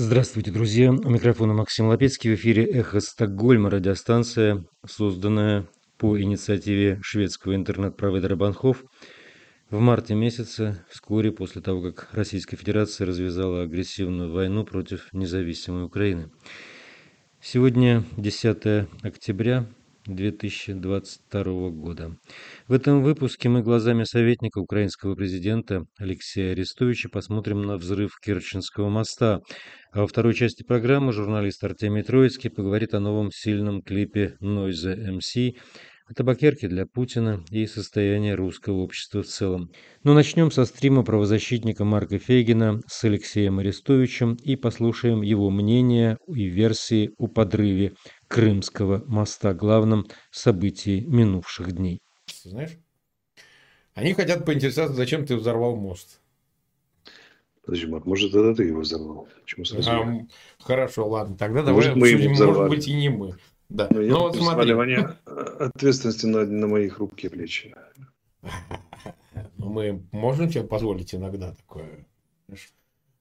Здравствуйте, друзья. У микрофона Максим Лапецкий. В эфире «Эхо Стокгольма», радиостанция, созданная по инициативе шведского интернет-провайдера Банхов в марте месяце, вскоре после того, как Российская Федерация развязала агрессивную войну против независимой Украины. Сегодня 10 октября 2022 года. В этом выпуске мы глазами советника украинского президента Алексея Арестовича посмотрим на взрыв Керченского моста. А во второй части программы журналист Артемий Троицкий поговорит о новом сильном клипе Noise MC о табакерке для Путина и состоянии русского общества в целом. Но начнем со стрима правозащитника Марка Фейгина с Алексеем Арестовичем и послушаем его мнение и версии о подрыве Крымского моста, главном событии минувших дней. Знаешь, они хотят поинтересоваться, зачем ты взорвал мост. Подожди, Марк, может, тогда ты его взорвал? Почему сразу? А, хорошо, ладно, тогда давай мы обсудим, может быть, и не мы. Да. Но ну, вот смотри. ответственности на, на мои хрупкие плечи. Ну, мы можем тебе позволить иногда такое знаешь,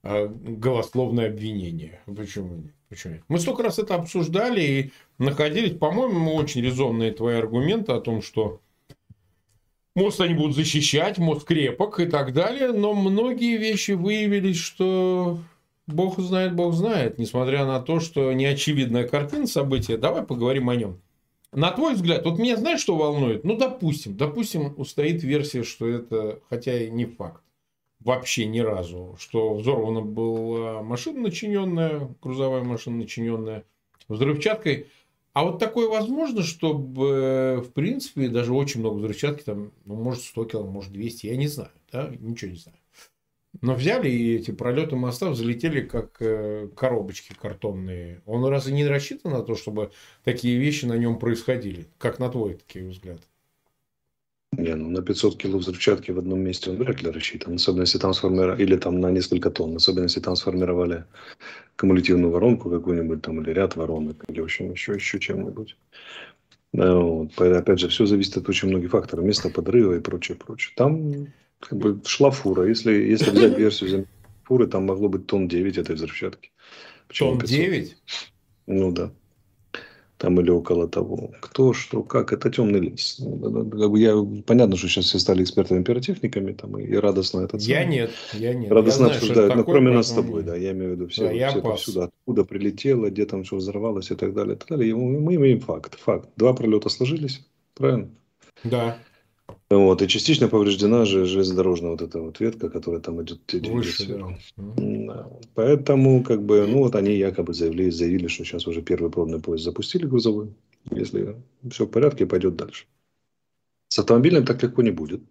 голословное обвинение. Почему Почему Мы столько раз это обсуждали и находились, по-моему, очень резонные твои аргументы о том, что мост они будут защищать, мост крепок и так далее, но многие вещи выявились, что Бог знает, Бог знает, несмотря на то, что неочевидная картина события. Давай поговорим о нем. На твой взгляд, вот меня знаешь, что волнует? Ну, допустим, допустим, устоит версия, что это, хотя и не факт, вообще ни разу, что взорвана была машина начиненная, грузовая машина начиненная взрывчаткой. А вот такое возможно, чтобы, в принципе, даже очень много взрывчатки, там, ну, может, 100 кило, может, 200, я не знаю, да, ничего не знаю. Но взяли и эти пролеты моста взлетели как э, коробочки картонные. Он разве не рассчитан на то, чтобы такие вещи на нем происходили? Как на твой такие взгляд? Не, ну на 500 кило взрывчатки в одном месте он вряд ли рассчитан. Особенно если там сформировали, или там на несколько тонн. Особенно если там сформировали кумулятивную воронку какую-нибудь там, или ряд воронок, или в общем еще, еще чем-нибудь. Вот. Опять же, все зависит от очень многих факторов. Место подрыва и прочее, прочее. Там как бы шла фура. Если, если взять версию фуры, там могло быть тонн 9 этой взрывчатки. Почему тонн 9? Ну да. Там или около того. Кто, что, как. Это темный лес. Ну, как бы я, понятно, что сейчас все стали экспертами-пиротехниками там, и, радостно это Я нет. Я нет. Радостно я обсуждают. Но кроме нас с тобой, да. Я имею в виду все, да, все отсюда, откуда прилетело, где там что взорвалось и так далее. И так далее. И мы имеем факт. Факт. Два пролета сложились. Правильно? Да. Вот, и частично повреждена же железнодорожная вот эта вот ветка, которая там идет, Выше. Да. Поэтому, как бы, ну вот они якобы заявили, заявили, что сейчас уже первый пробный поезд запустили грузовой. Если все в порядке, пойдет дальше. С автомобилем так легко не будет.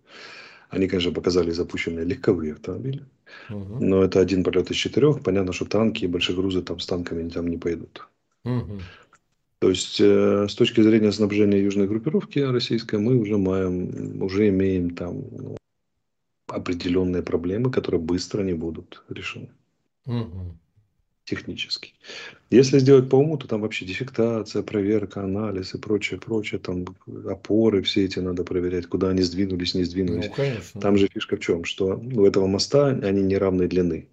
Они, конечно, показали запущенные легковые автомобили. Угу. Но это один полет из четырех. Понятно, что танки и большие грузы там с танками там не пойдут. Угу. То есть, э, с точки зрения снабжения южной группировки российской, мы уже, маем, уже имеем там ну, определенные проблемы, которые быстро не будут решены. Угу. Технически. Если сделать по уму, то там вообще дефектация, проверка, анализ и прочее, прочее. Там опоры все эти надо проверять, куда они сдвинулись, не сдвинулись. Ну, конечно. Там же фишка в чем, что у этого моста они неравной длины.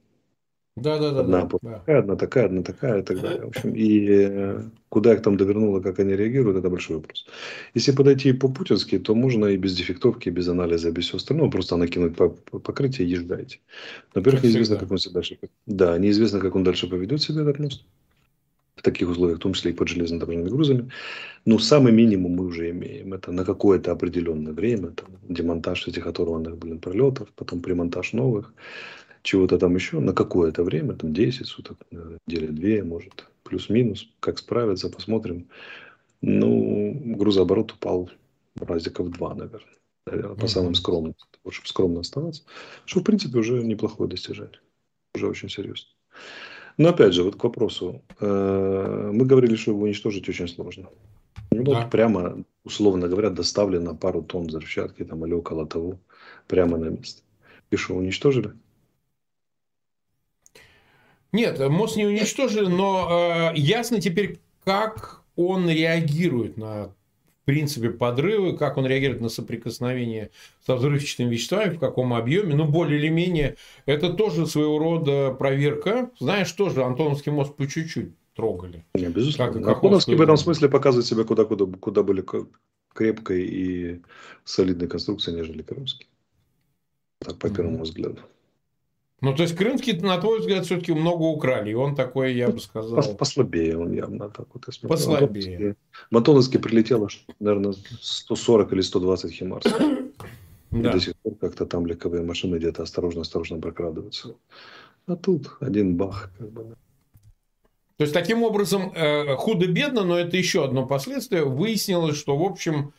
Да, да, да. Одна да, такая, одна такая, одна такая и так далее. В общем, и э, куда их там довернуло, как они реагируют, это большой вопрос. Если подойти по-путински, то можно и без дефектовки, без анализа, без всего остального, просто накинуть по покрытие и езжайте. Во-первых, неизвестно, как он себя дальше Да, неизвестно, как он дальше поведет себя, этот мост. В таких условиях, в том числе и под железнодорожными грузами. Но самый минимум мы уже имеем. Это на какое-то определенное время. Там, демонтаж этих оторванных блин, пролетов, потом примонтаж новых чего-то там еще на какое-то время, там 10 суток, недели две, может, плюс-минус, как справиться, посмотрим. Ну, грузооборот упал разиков два, наверное, наверное по самым скромным, чтобы скромно оставаться, что, в принципе, уже неплохое достижение, уже очень серьезно. Но, опять же, вот к вопросу. Э, мы говорили, что его уничтожить очень сложно. Ну, да. вот прямо, условно говоря, доставлено пару тонн взрывчатки там, или около того, прямо на место. И что, уничтожили? Нет, мост не уничтожили, но э, ясно теперь, как он реагирует на в принципе, подрывы, как он реагирует на соприкосновение со взрывчатыми веществами, в каком объеме, ну, более или менее, это тоже своего рода проверка. Знаешь, тоже Антоновский мост по чуть-чуть трогали. Не, безусловно. Как Антоновский в этом смысле показывает себя куда, куда, куда более крепкой и солидной конструкцией, нежели Крымский. Так, по первому взгляду. Ну, то есть Крымский, на твой взгляд, все-таки много украли. И он такой, я бы сказал... Послабее он явно так вот. Я Послабее. Антоновский прилетело, наверное, 140 или 120 химарс. Да. И до сих пор как-то там легковые машины где-то осторожно-осторожно прокрадываются. А тут один бах. Как бы. То есть, таким образом, э, худо-бедно, но это еще одно последствие, выяснилось, что, в общем,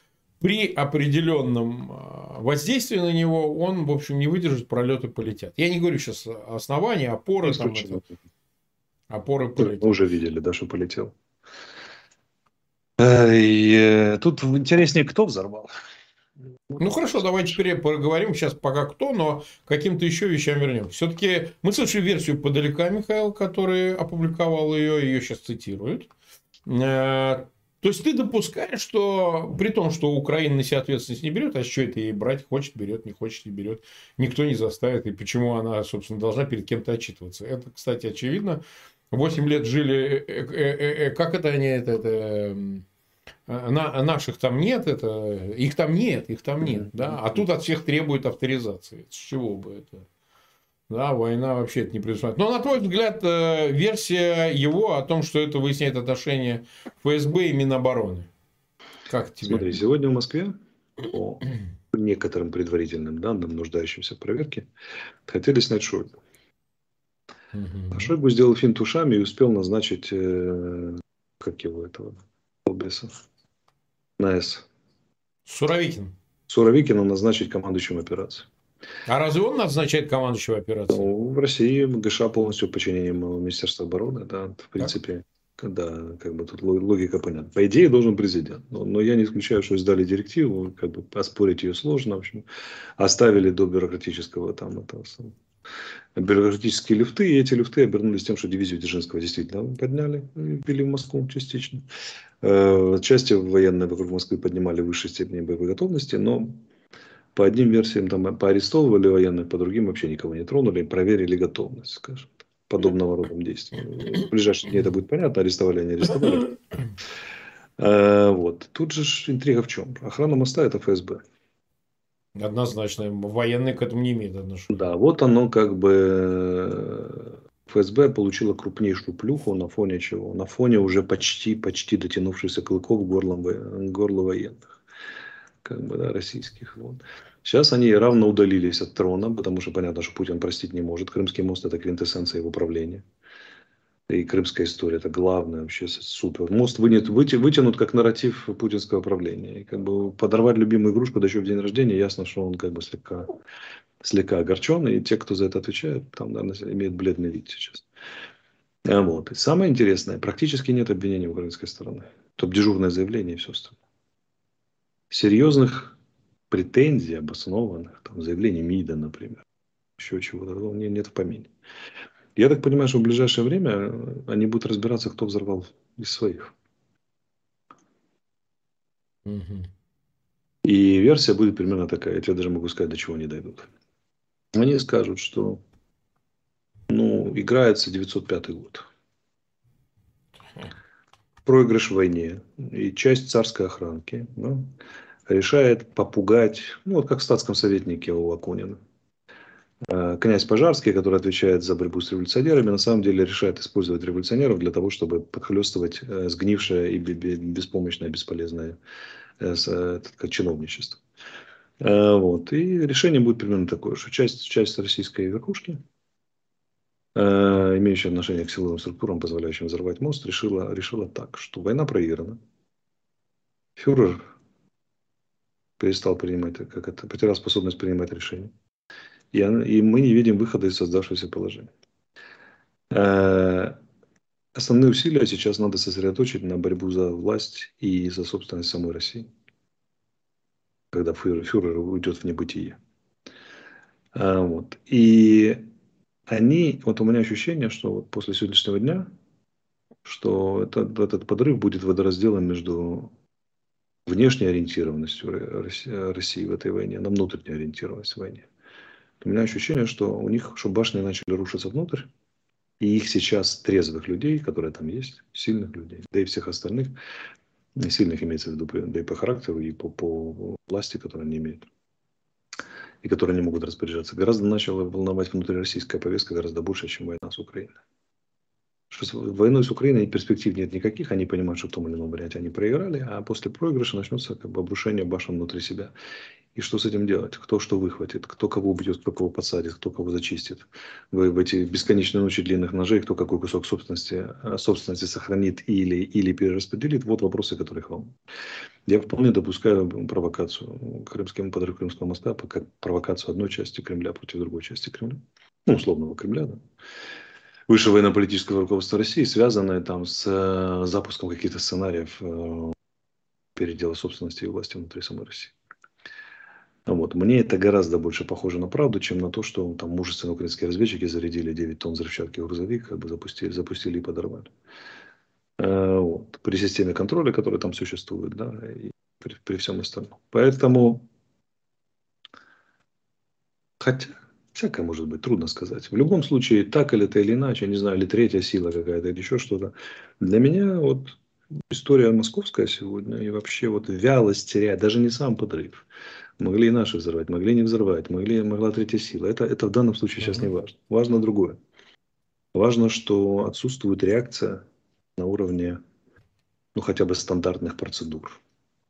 при определенном а, воздействии на него он, в общем, не выдержит, пролеты полетят. Я не говорю сейчас основания, опоры. Там, это, опоры полетят. Мы уже видели, да, что полетел. Э, и э, тут интереснее, кто взорвал. Ну хорошо, давайте теперь поговорим сейчас пока кто, но каким-то еще вещам вернем. Все-таки мы слышали версию подалека Михаил, который опубликовал ее, ее сейчас цитируют. То есть ты допускаешь, что при том, что Украина на себя ответственность не берет, а что это ей брать, хочет берет, не хочет не берет, никто не заставит, и почему она, собственно, должна перед кем-то отчитываться. Это, кстати, очевидно. Восемь лет жили, э, э, э, как это они, это, это на, наших там нет, это, их там нет, их там нет, да, а тут от всех требуют авторизации. С чего бы это? Да, война вообще это не предусматривает. Но, на твой взгляд, э, версия его о том, что это выясняет отношения ФСБ и Минобороны. Как тебе? Смотри, сегодня в Москве по некоторым предварительным данным, нуждающимся в проверке, хотели снять Шойгу. Угу. А Шойгу сделал финт ушами и успел назначить, э, как его этого, Колбеса, на С. Суровикин. Суровикина назначить командующим операцией. А разве он назначает командующего операции? Ну, в России ГШ полностью подчинением Министерства обороны, да, в принципе. Так? Да, как бы тут логика понятна. По идее должен президент. Но, но я не исключаю, что сдали директиву, как бы оспорить ее сложно. В общем, оставили до бюрократического там этого бюрократические люфты, и эти люфты обернулись тем, что дивизию Дзержинского действительно подняли и ввели в Москву частично. Э, части военные вокруг Москвы поднимали в высшей степени боевой готовности, но по одним версиям там поарестовывали военных, по другим вообще никого не тронули, проверили готовность, скажем, подобного рода действий. В ближайшие дни это будет понятно, арестовали они, арестовали. А, вот. Тут же интрига в чем? Охрана моста – это ФСБ. Однозначно. Военные к этому не имеют отношения. Да, вот оно как бы ФСБ получила крупнейшую плюху на фоне чего? На фоне уже почти, почти дотянувшихся клыков горлом, горла военных как бы, да, российских. Вот. Сейчас они равно удалились от трона, потому что понятно, что Путин простить не может. Крымский мост – это квинтэссенция его правления. И крымская история – это главное вообще супер. Мост вынят, выти, вытянут как нарратив путинского правления. И как бы подорвать любимую игрушку, да еще в день рождения, ясно, что он как бы слегка, слегка огорчен. И те, кто за это отвечает, там, наверное, имеют бледный вид сейчас. А вот. И самое интересное, практически нет обвинений украинской стороны. Топ дежурное заявление и все остальное серьезных претензий, обоснованных, там, заявлений МИДа, например, еще чего-то, нет, нет в помине. Я так понимаю, что в ближайшее время они будут разбираться, кто взорвал из своих. Угу. И версия будет примерно такая. Я тебе даже могу сказать, до чего они дойдут. Они скажут, что ну, играется 905 год. Проигрыш в войне и часть царской охранки. Да? Решает попугать, ну вот как в статском советнике у Акунина. Э, князь Пожарский, который отвечает за борьбу с революционерами, на самом деле решает использовать революционеров для того, чтобы подхлестывать э, сгнившее и беспомощное, бесполезное э, чиновничество. Вот. И решение будет примерно такое, что часть, часть российской верхушки, имеющая отношение к силовым структурам, позволяющим взорвать мост, решила, решила так, что война проиграна. Фюрер перестал принимать, как это, потерял способность принимать решения. И, и мы не видим выхода из создавшегося положения. Э, основные усилия сейчас надо сосредоточить на борьбу за власть и за собственность самой России, когда фюрер, фюрер уйдет в небытие. Э, вот. И они, вот у меня ощущение, что вот после сегодняшнего дня, что этот, этот подрыв будет водоразделом между внешней ориентированностью России в этой войне на внутреннюю ориентированность в войне. У меня ощущение, что у них, башни начали рушиться внутрь, и их сейчас трезвых людей, которые там есть, сильных людей, да и всех остальных, сильных имеется в виду, да и по характеру, и по, по власти, которую они имеют, и которые не могут распоряжаться, гораздо начала волновать внутрироссийская повестка гораздо больше, чем война с Украиной. Что войной с Украиной перспектив нет никаких, они понимают, что в том или ином варианте они проиграли, а после проигрыша начнется как бы обрушение башен внутри себя. И что с этим делать? Кто что выхватит, кто кого убьет, кто кого посадит, кто кого зачистит в, в эти бесконечные ночи длинных ножей, кто какой кусок собственности, э, собственности сохранит или, или перераспределит. Вот вопросы, которые их волнуют. Я вполне допускаю провокацию крымским подрыв Крымского моста как провокацию одной части Кремля против другой части Кремля. Ну, условного Кремля, да высшего военно-политического руководства России, связанное там с э, запуском каких-то сценариев э, передела собственности и власти внутри самой России. Вот. Мне это гораздо больше похоже на правду, чем на то, что там мужественные украинские разведчики зарядили 9 тонн взрывчатки в грузовик, как бы запустили, запустили и подорвали. Э, вот. При системе контроля, которая там существует, да, и при, при всем остальном. Поэтому, хотя, всякое может быть, трудно сказать. В любом случае, так или это или иначе, не знаю, или третья сила какая-то, или еще что-то. Для меня вот история московская сегодня и вообще вот вялость теряет, даже не сам подрыв. Могли и наши взорвать, могли не взорвать, могли, могла третья сила. Это, это в данном случае сейчас не важно. Важно другое. Важно, что отсутствует реакция на уровне ну, хотя бы стандартных процедур.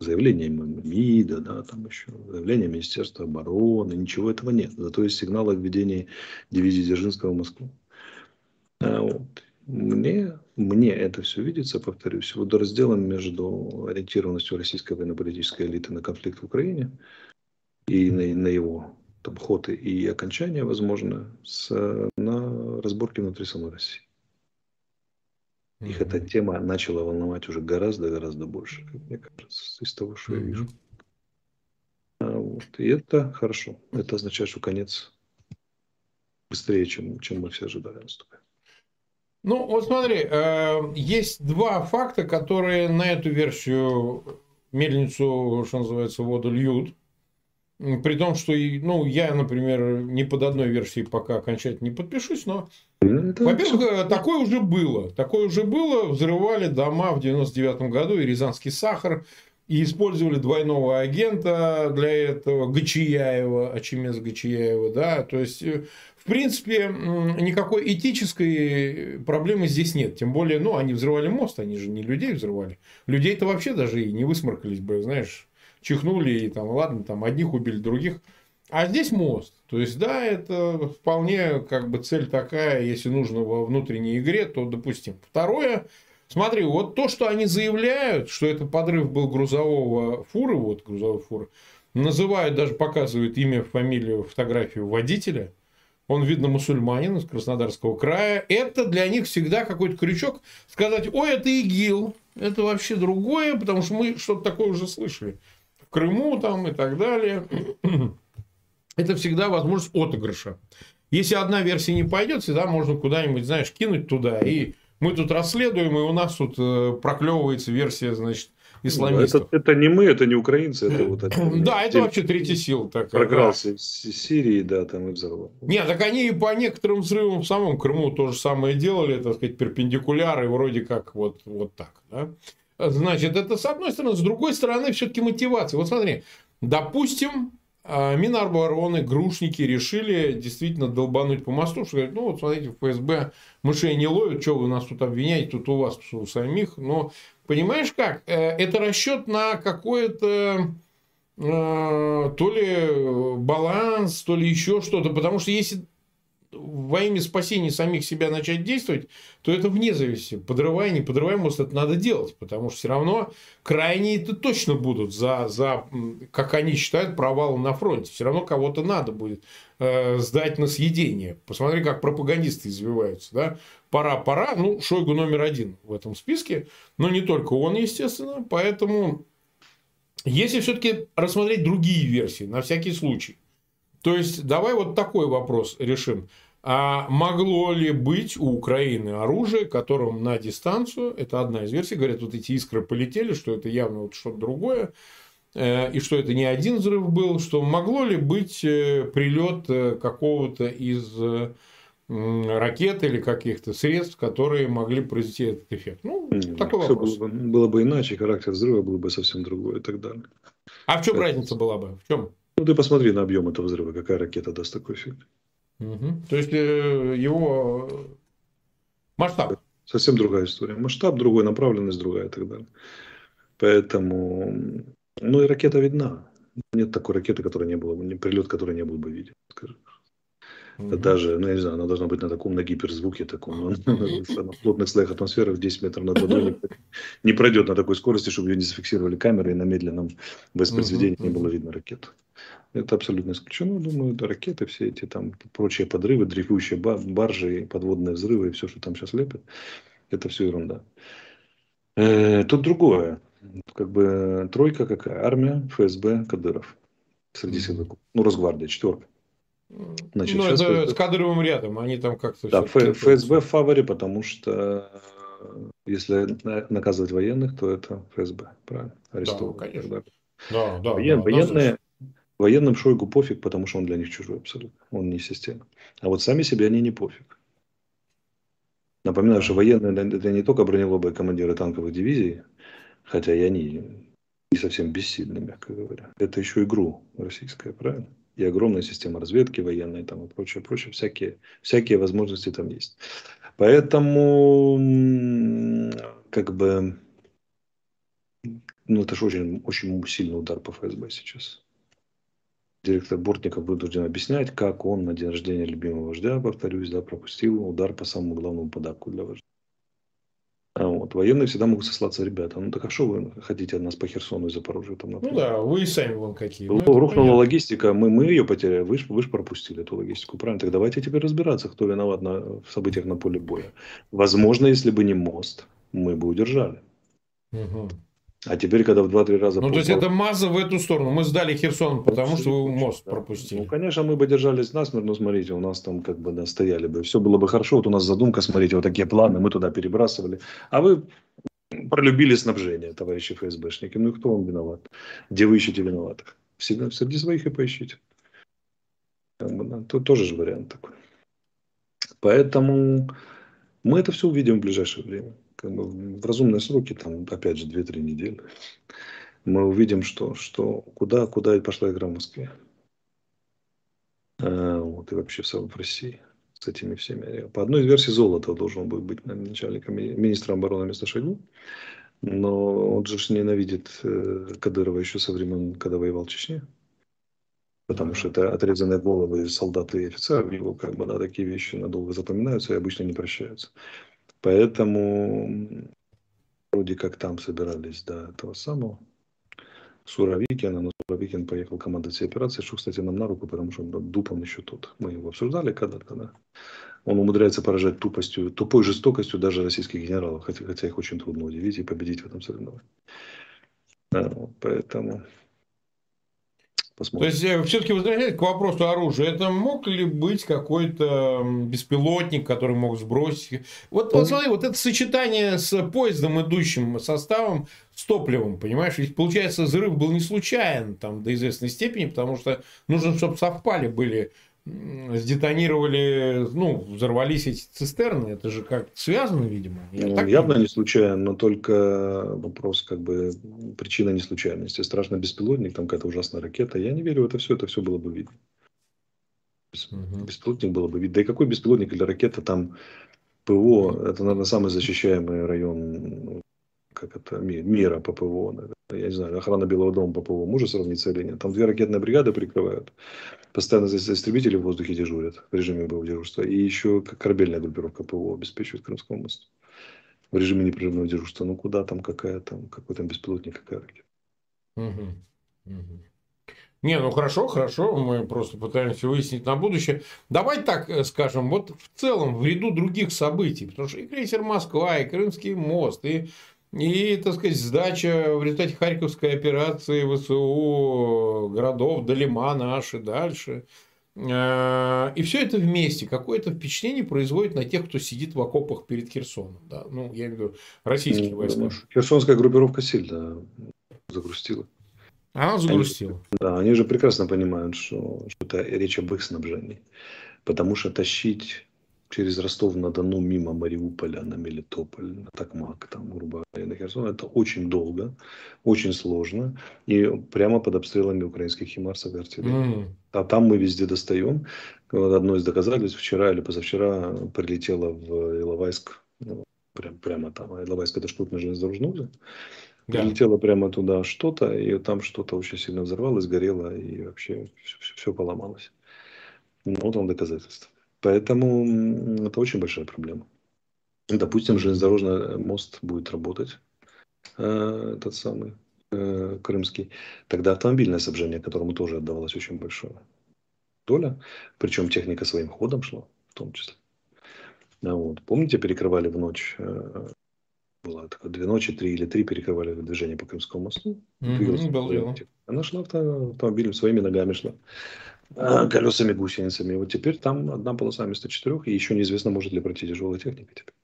Заявление МИДа, да, там еще, заявление Министерства обороны, ничего этого нет. Зато есть сигналы о введении дивизии Дзержинского в Москву. А вот. Мне, мне это все видится, повторюсь, водоразделом между ориентированностью российской военно-политической элиты на конфликт в Украине и на, на его там, ход и окончание, возможно, с, на разборке внутри самой России. Их эта тема начала волновать уже гораздо-гораздо больше, как мне кажется, из того, что я вижу. А вот. И это хорошо. Это означает, что конец быстрее, чем, чем мы все ожидали наступает. Ну, вот смотри, э, есть два факта, которые на эту версию мельницу, что называется, воду льют. При том, что ну, я, например, ни под одной версией пока окончательно не подпишусь, но, во-первых, э, такое уже было. Такое уже было. Взрывали дома в 99 году и Рязанский сахар, и использовали двойного агента для этого, Гачияева, Ачимец Гачияева, да, то есть, э, в принципе, никакой этической проблемы здесь нет, тем более, ну, они взрывали мост, они же не людей взрывали, людей-то вообще даже и не высморкались бы, знаешь, чихнули и там, ладно, там одних убили, других. А здесь мост. То есть, да, это вполне как бы цель такая, если нужно во внутренней игре, то допустим. Второе, смотри, вот то, что они заявляют, что это подрыв был грузового фуры, вот грузовой фуры, называют, даже показывают имя, фамилию, фотографию водителя. Он, видно, мусульманин из Краснодарского края. Это для них всегда какой-то крючок сказать, ой, это ИГИЛ. Это вообще другое, потому что мы что-то такое уже слышали. Крыму там и так далее. Это всегда возможность отыгрыша. Если одна версия не пойдет, всегда можно куда-нибудь, знаешь, кинуть туда. И мы тут расследуем, и у нас тут э, проклевывается версия, значит, исламистов. Это, это не мы, это не украинцы, это вот это. Да, это вообще третья сила такая. Прокрался да. из Сирии, да, там и взорвал. Нет, так они и по некоторым взрывам в самом Крыму то же самое делали, так сказать, перпендикуляры, вроде как вот, вот так, да. Значит, это с одной стороны. С другой стороны, все-таки мотивация. Вот смотри, допустим, а, Минобороны, грушники решили действительно долбануть по мосту, что говорят, ну вот смотрите, ФСБ мышей не ловит, что вы нас тут обвиняете, тут у вас у самих. Но понимаешь как, э, это расчет на какое-то э, то ли баланс, то ли еще что-то, потому что если во имя спасения самих себя начать действовать, то это вне зависимости. Подрывай, не подрывай мост, это надо делать. Потому что все равно крайние-то точно будут за, за, как они считают, провалы на фронте. Все равно кого-то надо будет э, сдать на съедение. Посмотри, как пропагандисты извиваются. Да? Пора, пора. Ну, Шойгу номер один в этом списке. Но не только он, естественно. Поэтому, если все-таки рассмотреть другие версии, на всякий случай. То есть, давай вот такой вопрос решим. А могло ли быть у Украины оружие, которым на дистанцию, это одна из версий, говорят, вот эти искры полетели, что это явно вот что-то другое, э, и что это не один взрыв был, что могло ли быть э, прилет э, какого-то из ракет или каких-то средств, которые могли произвести этот эффект. Ну, Нет, такой вопрос. Было бы, было бы иначе, характер взрыва был бы совсем другой и так далее. А в чем это... разница была бы? В чем? Ну, ты посмотри на объем этого взрыва, какая ракета даст такой эффект. Угу. То есть, э, его масштаб. Совсем другая история. Масштаб другой, направленность другая и так далее. Поэтому, ну и ракета видна. Нет такой ракеты, которая не было бы, прилет, который не был бы виден, скажем. Угу. Даже, ну, я не знаю, она должна быть на таком, на гиперзвуке таком, на плотных слоях атмосферы в 10 метров над водой не пройдет на такой скорости, чтобы ее не зафиксировали камеры и на медленном воспроизведении не было видно ракет. Это абсолютно исключено. Думаю, это ракеты, все эти там прочие подрывы, дрейфующие баржи, подводные взрывы и все, что там сейчас лепят, это все ерунда. Э, тут другое. Как бы тройка какая? Армия, ФСБ, Кадыров. Среди силовиков. Ну, Росгвардия, четверка. Значит, ну, это ФСБ... с кадровым рядом, они там как-то... Да, ФСБ в фаворе, потому что э, если наказывать военных, то это ФСБ, правильно? Арестовывать. Да, конечно. Да, да, Воен, да, военные, военным Шойгу пофиг, потому что он для них чужой абсолютно. Он не система. А вот сами себе они не пофиг. Напоминаю, что военные это не только бронелобые командиры танковых дивизий, хотя и они не совсем бессильны, мягко говоря. Это еще игру российская, правильно? и огромная система разведки военной там и прочее, прочее, всякие, всякие возможности там есть. Поэтому, как бы, ну, это же очень, очень сильный удар по ФСБ сейчас. Директор Бортников вынужден объяснять, как он на день рождения любимого вождя, повторюсь, да, пропустил удар по самому главному подарку для вождя. А вот. Военные всегда могут сослаться, ребята, ну так а что вы хотите от нас по Херсону и Запорожью? Там, например? ну да, вы и сами вон какие. Ну, рухнула понятно. логистика, мы, мы ее потеряли, вы же вы пропустили эту логистику, правильно? Так давайте теперь разбираться, кто виноват на, в событиях на поле боя. Возможно, если бы не мост, мы бы удержали. Угу. А теперь, когда в 2-3 раза... Ну, то есть, это маза в эту сторону. Мы сдали Херсон, потому что вы мост да. пропустили. Ну, конечно, мы бы держались насмерть, но смотрите, у нас там как бы да, стояли бы. Все было бы хорошо. Вот у нас задумка, смотрите, вот такие планы, мы туда перебрасывали. А вы пролюбили снабжение, товарищи ФСБшники. Ну, и кто вам виноват? Где вы ищете виноватых? Всегда среди своих и поищите. Тут тоже же вариант такой. Поэтому мы это все увидим в ближайшее время как бы в разумные сроки, там, опять же, 2-3 недели, мы увидим, что, что куда, куда пошла игра в Москве. А, вот, и вообще в, в России с этими всеми. По одной из версий Золото должен был быть начальником министра обороны вместо Шойгу. Но он же ненавидит э, Кадырова еще со времен, когда воевал в Чечне. Потому что это отрезанные головы солдат и офицеров. Его как бы, да, такие вещи надолго запоминаются и обычно не прощаются. Поэтому вроде как там собирались до этого самого Суровикина, но Суровикин поехал командовать всей операцией, что, кстати, нам на руку, потому что дупом еще тот. Мы его обсуждали когда-то, да. Он умудряется поражать тупостью, тупой жестокостью даже российских генералов, хотя, хотя их очень трудно удивить и победить в этом соревновании. Да, поэтому Посмотрим. То есть, э, все-таки возвращаясь к вопросу оружия, это мог ли быть какой-то беспилотник, который мог сбросить? Вот, вот смотри, вот это сочетание с поездом, идущим составом, с топливом, понимаешь? Ведь, получается, взрыв был не случайен там, до известной степени, потому что нужно, чтобы совпали были сдетонировали, ну, взорвались эти цистерны, это же как связано, видимо. ну, так явно не случайно, но только вопрос, как бы, причина не случайности. Страшно беспилотник, там какая-то ужасная ракета. Я не верю в это все, это все было бы видно. Угу. Беспилотник было бы видно. Да и какой беспилотник или ракета там ПВО, это, наверное, самый защищаемый район как это, мира по ПВО. Наверное. Я не знаю, охрана Белого дома по ПВО может сравниться или нет. Там две ракетные бригады прикрывают. Постоянно здесь истребители в воздухе дежурят в режиме боевого дежурства. И еще корабельная группировка ПВО обеспечивает Крымскому мосту. В режиме непрерывного дежурства. Ну куда там, какая там, какой там беспилотник, какая. Угу. Угу. Не, ну хорошо, хорошо, мы просто пытаемся выяснить на будущее. Давай так э, скажем, вот в целом в ряду других событий, потому что и крейсер Москва, и Крымский мост, и и, так сказать, сдача в результате Харьковской операции ВСУ городов Далима наши дальше. Э, и все это вместе какое-то впечатление производит на тех, кто сидит в окопах перед Херсоном. Да? Ну, я имею в виду российские ну, войска. Херсонская группировка сильно загрустила. Она загрустила. Они, да, они же прекрасно понимают, что, что это речь об их снабжении. Потому что тащить через Ростов-на-Дону мимо Мариуполя на Мелитополь, на Токмак, там, грубо говоря, на Херсон, это очень долго, очень сложно. И прямо под обстрелами украинских химарсов и артиллерии. Mm. А там мы везде достаем. Одно из доказательств, вчера или позавчера прилетело в Иловайск, ну, прям, прямо там, а Иловайск это штутная железнодорожная узел. Да. Прилетело прямо туда что-то, и там что-то очень сильно взорвалось, горело, и вообще все, все, все поломалось. Ну, вот вам доказательства. Поэтому это очень большая проблема. Допустим, железнодорожный мост будет работать, э, этот самый э, крымский. Тогда автомобильное снабжение, которому тоже отдавалось очень большое доля, причем техника своим ходом шла в том числе. А вот. Помните, перекрывали в ночь, э, было такое, две ночи, три или три перекрывали движение по Крымскому мосту. Mm-hmm, Она шла автомобилем, своими ногами шла. А, колесами гусеницами. Вот теперь там одна полоса вместо четырех, и еще неизвестно, может ли пройти тяжелая техника теперь.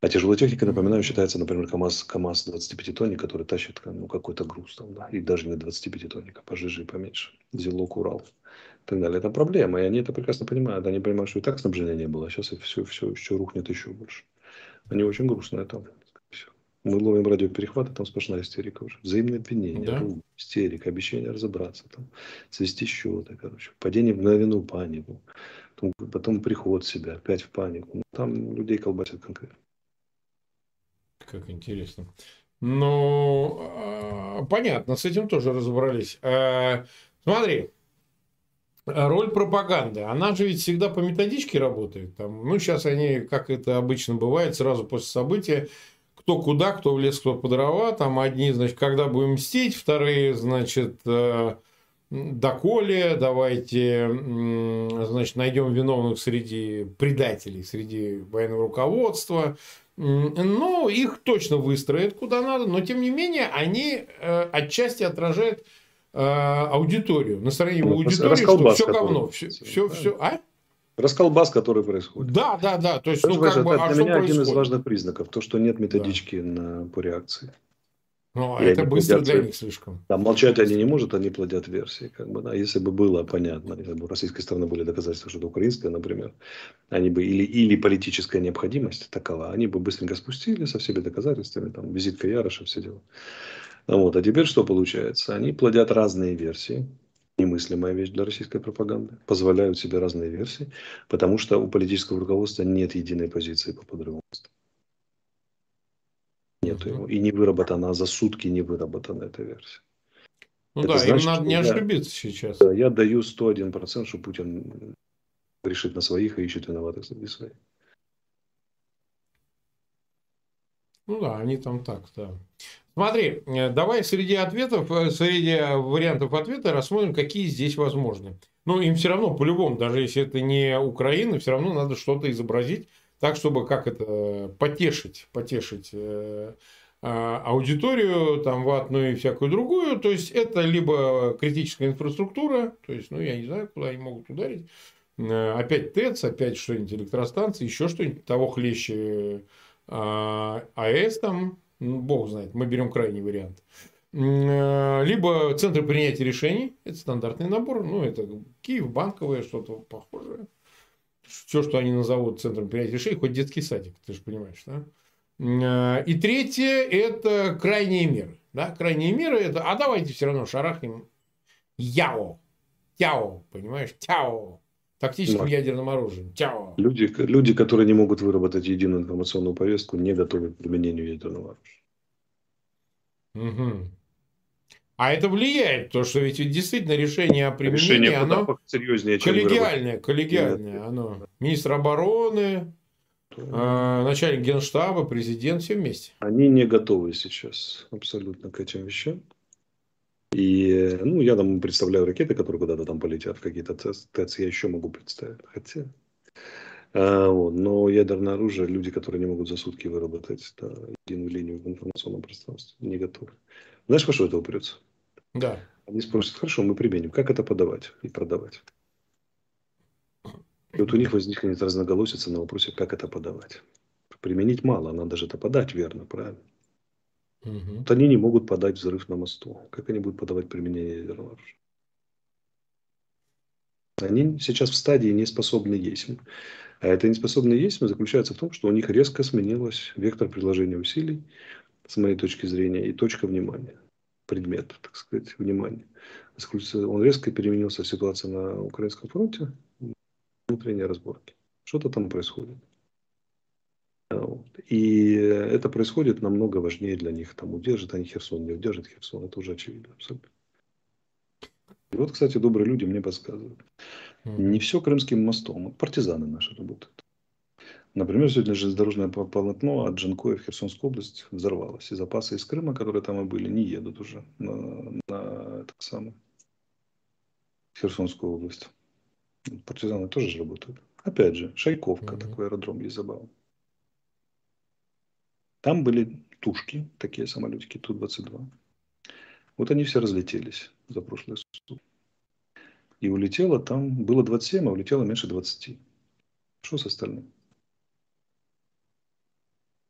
А тяжелая техника, напоминаю, считается, например, КАМАЗ, КАМАЗ 25 тонник, который тащит ну, какой-то груз, там, да, и даже не 25 тонник, а пожиже и поменьше. Зелок, Урал и так далее. Это проблема, и они это прекрасно понимают. Они понимают, что и так снабжения не было, а сейчас все, все еще рухнет еще больше. Они очень грустно это мы ловим радиоперехваты, там сплошная истерика уже. Взаимное обвинение, да? истерика, обещание разобраться, там, свести счеты, короче. Падение в мгновенную панику. Потом, потом приход себя, опять в панику. Ну, там людей колбасят конкретно. Как интересно. Ну, а, понятно, с этим тоже разобрались. А, смотри, роль пропаганды, она же ведь всегда по методичке работает. Там, ну, сейчас они, как это обычно бывает, сразу после события кто куда, кто в лес, кто по дрова. Там одни, значит, когда будем мстить, вторые, значит, э, доколе, давайте, значит, найдем виновных среди предателей, среди военного руководства. Ну, их точно выстроят куда надо, но тем не менее они э, отчасти отражают э, аудиторию, настроение ну, аудитории, что все говно, все, все, все, а? Расколбас, который происходит. Да, да, да. То есть, ну, как это бы, для а меня один из важных признаков, то, что нет методички да. на, по реакции. Ну, а это быстро плодят, для них слишком. Да, молчать они не могут, они плодят версии. Как бы, да. Если бы было понятно, если бы у российской стороны были доказательства, что это украинское, например, они бы или, или политическая необходимость такова, они бы быстренько спустили со всеми доказательствами, там, визитка Яроша, все дела. Вот. А теперь что получается? Они плодят разные версии немыслимая вещь для российской пропаганды, позволяют себе разные версии, потому что у политического руководства нет единой позиции по подрыву моста. Нету его. И не выработана, за сутки не выработана эта версия. Ну Это да, значит, им надо не ошибиться я, сейчас. Да, я даю 101%, что Путин решит на своих и ищет виноватых среди своих. Ну да, они там так, да. Смотри, э, давай среди ответов, э, среди вариантов ответа рассмотрим, какие здесь возможны. Ну, им все равно, по-любому, даже если это не Украина, все равно надо что-то изобразить так, чтобы как это потешить, потешить э, а, аудиторию, там, ватную и всякую другую. То есть, это либо критическая инфраструктура, то есть, ну, я не знаю, куда они могут ударить. Опять ТЭЦ, опять что-нибудь электростанции, еще что-нибудь того хлеще а, АЭС там, ну, бог знает, мы берем крайний вариант. Э, либо центры принятия решений, это стандартный набор, ну, это Киев, банковое, что-то похожее. Все, что они назовут центром принятия решений, хоть детский садик, ты же понимаешь, да? Э, и третье – это крайние меры. Да? Крайние меры – это, а давайте все равно шарахнем Яо, Тяо, понимаешь, Тяо, тактическим да. ядерным оружием. Тяо. Люди, люди, которые не могут выработать единую информационную повестку, не готовы к применению ядерного оружия. Угу. А это влияет, потому что ведь действительно решение о применении, решение оно серьезнее, коллегиальное, коллегиальное. Нет. Оно. Министр обороны, э, начальник генштаба, президент, все вместе. Они не готовы сейчас абсолютно к этим вещам. И, ну, я там представляю ракеты, которые куда-то там полетят, какие-то ТЭЦ, я еще могу представить. Хотя, а, вот, но ядерное оружие, люди, которые не могут за сутки выработать да, единую линию в информационном пространстве, не готовы. Знаешь, во что это упрется? Да. Они спросят, хорошо, мы применим, как это подавать и продавать? И вот у них возникнет разноголосица на вопросе, как это подавать. Применить мало, надо же это подать верно, правильно? Угу. Вот они не могут подать взрыв на мосту. Как они будут подавать применение ядерного оружия? Они сейчас в стадии неспособны есть. А это неспособный есть заключается в том, что у них резко сменилось вектор предложения усилий, с моей точки зрения, и точка внимания, предмет, так сказать, внимания. Он резко переменился ситуация на Украинском фронте, внутренние разборки. Что-то там происходит. И это происходит намного важнее для них. Там удержат они Херсон, не удержат Херсон. Это уже очевидно абсолютно. И вот, кстати, добрые люди мне подсказывают. Не все Крымским мостом. Партизаны наши работают. Например, сегодня железнодорожное полотно от Джанкоя в Херсонскую область взорвалось. И запасы из Крыма, которые там и были, не едут уже на, на так самое, Херсонскую область. Партизаны тоже же работают. Опять же, Шайковка, mm-hmm. такой аэродром есть забавный. Там были тушки, такие самолетики Ту-22. Вот они все разлетелись за прошлые сутки. И улетело там, было 27, а улетело меньше 20. Что с остальным?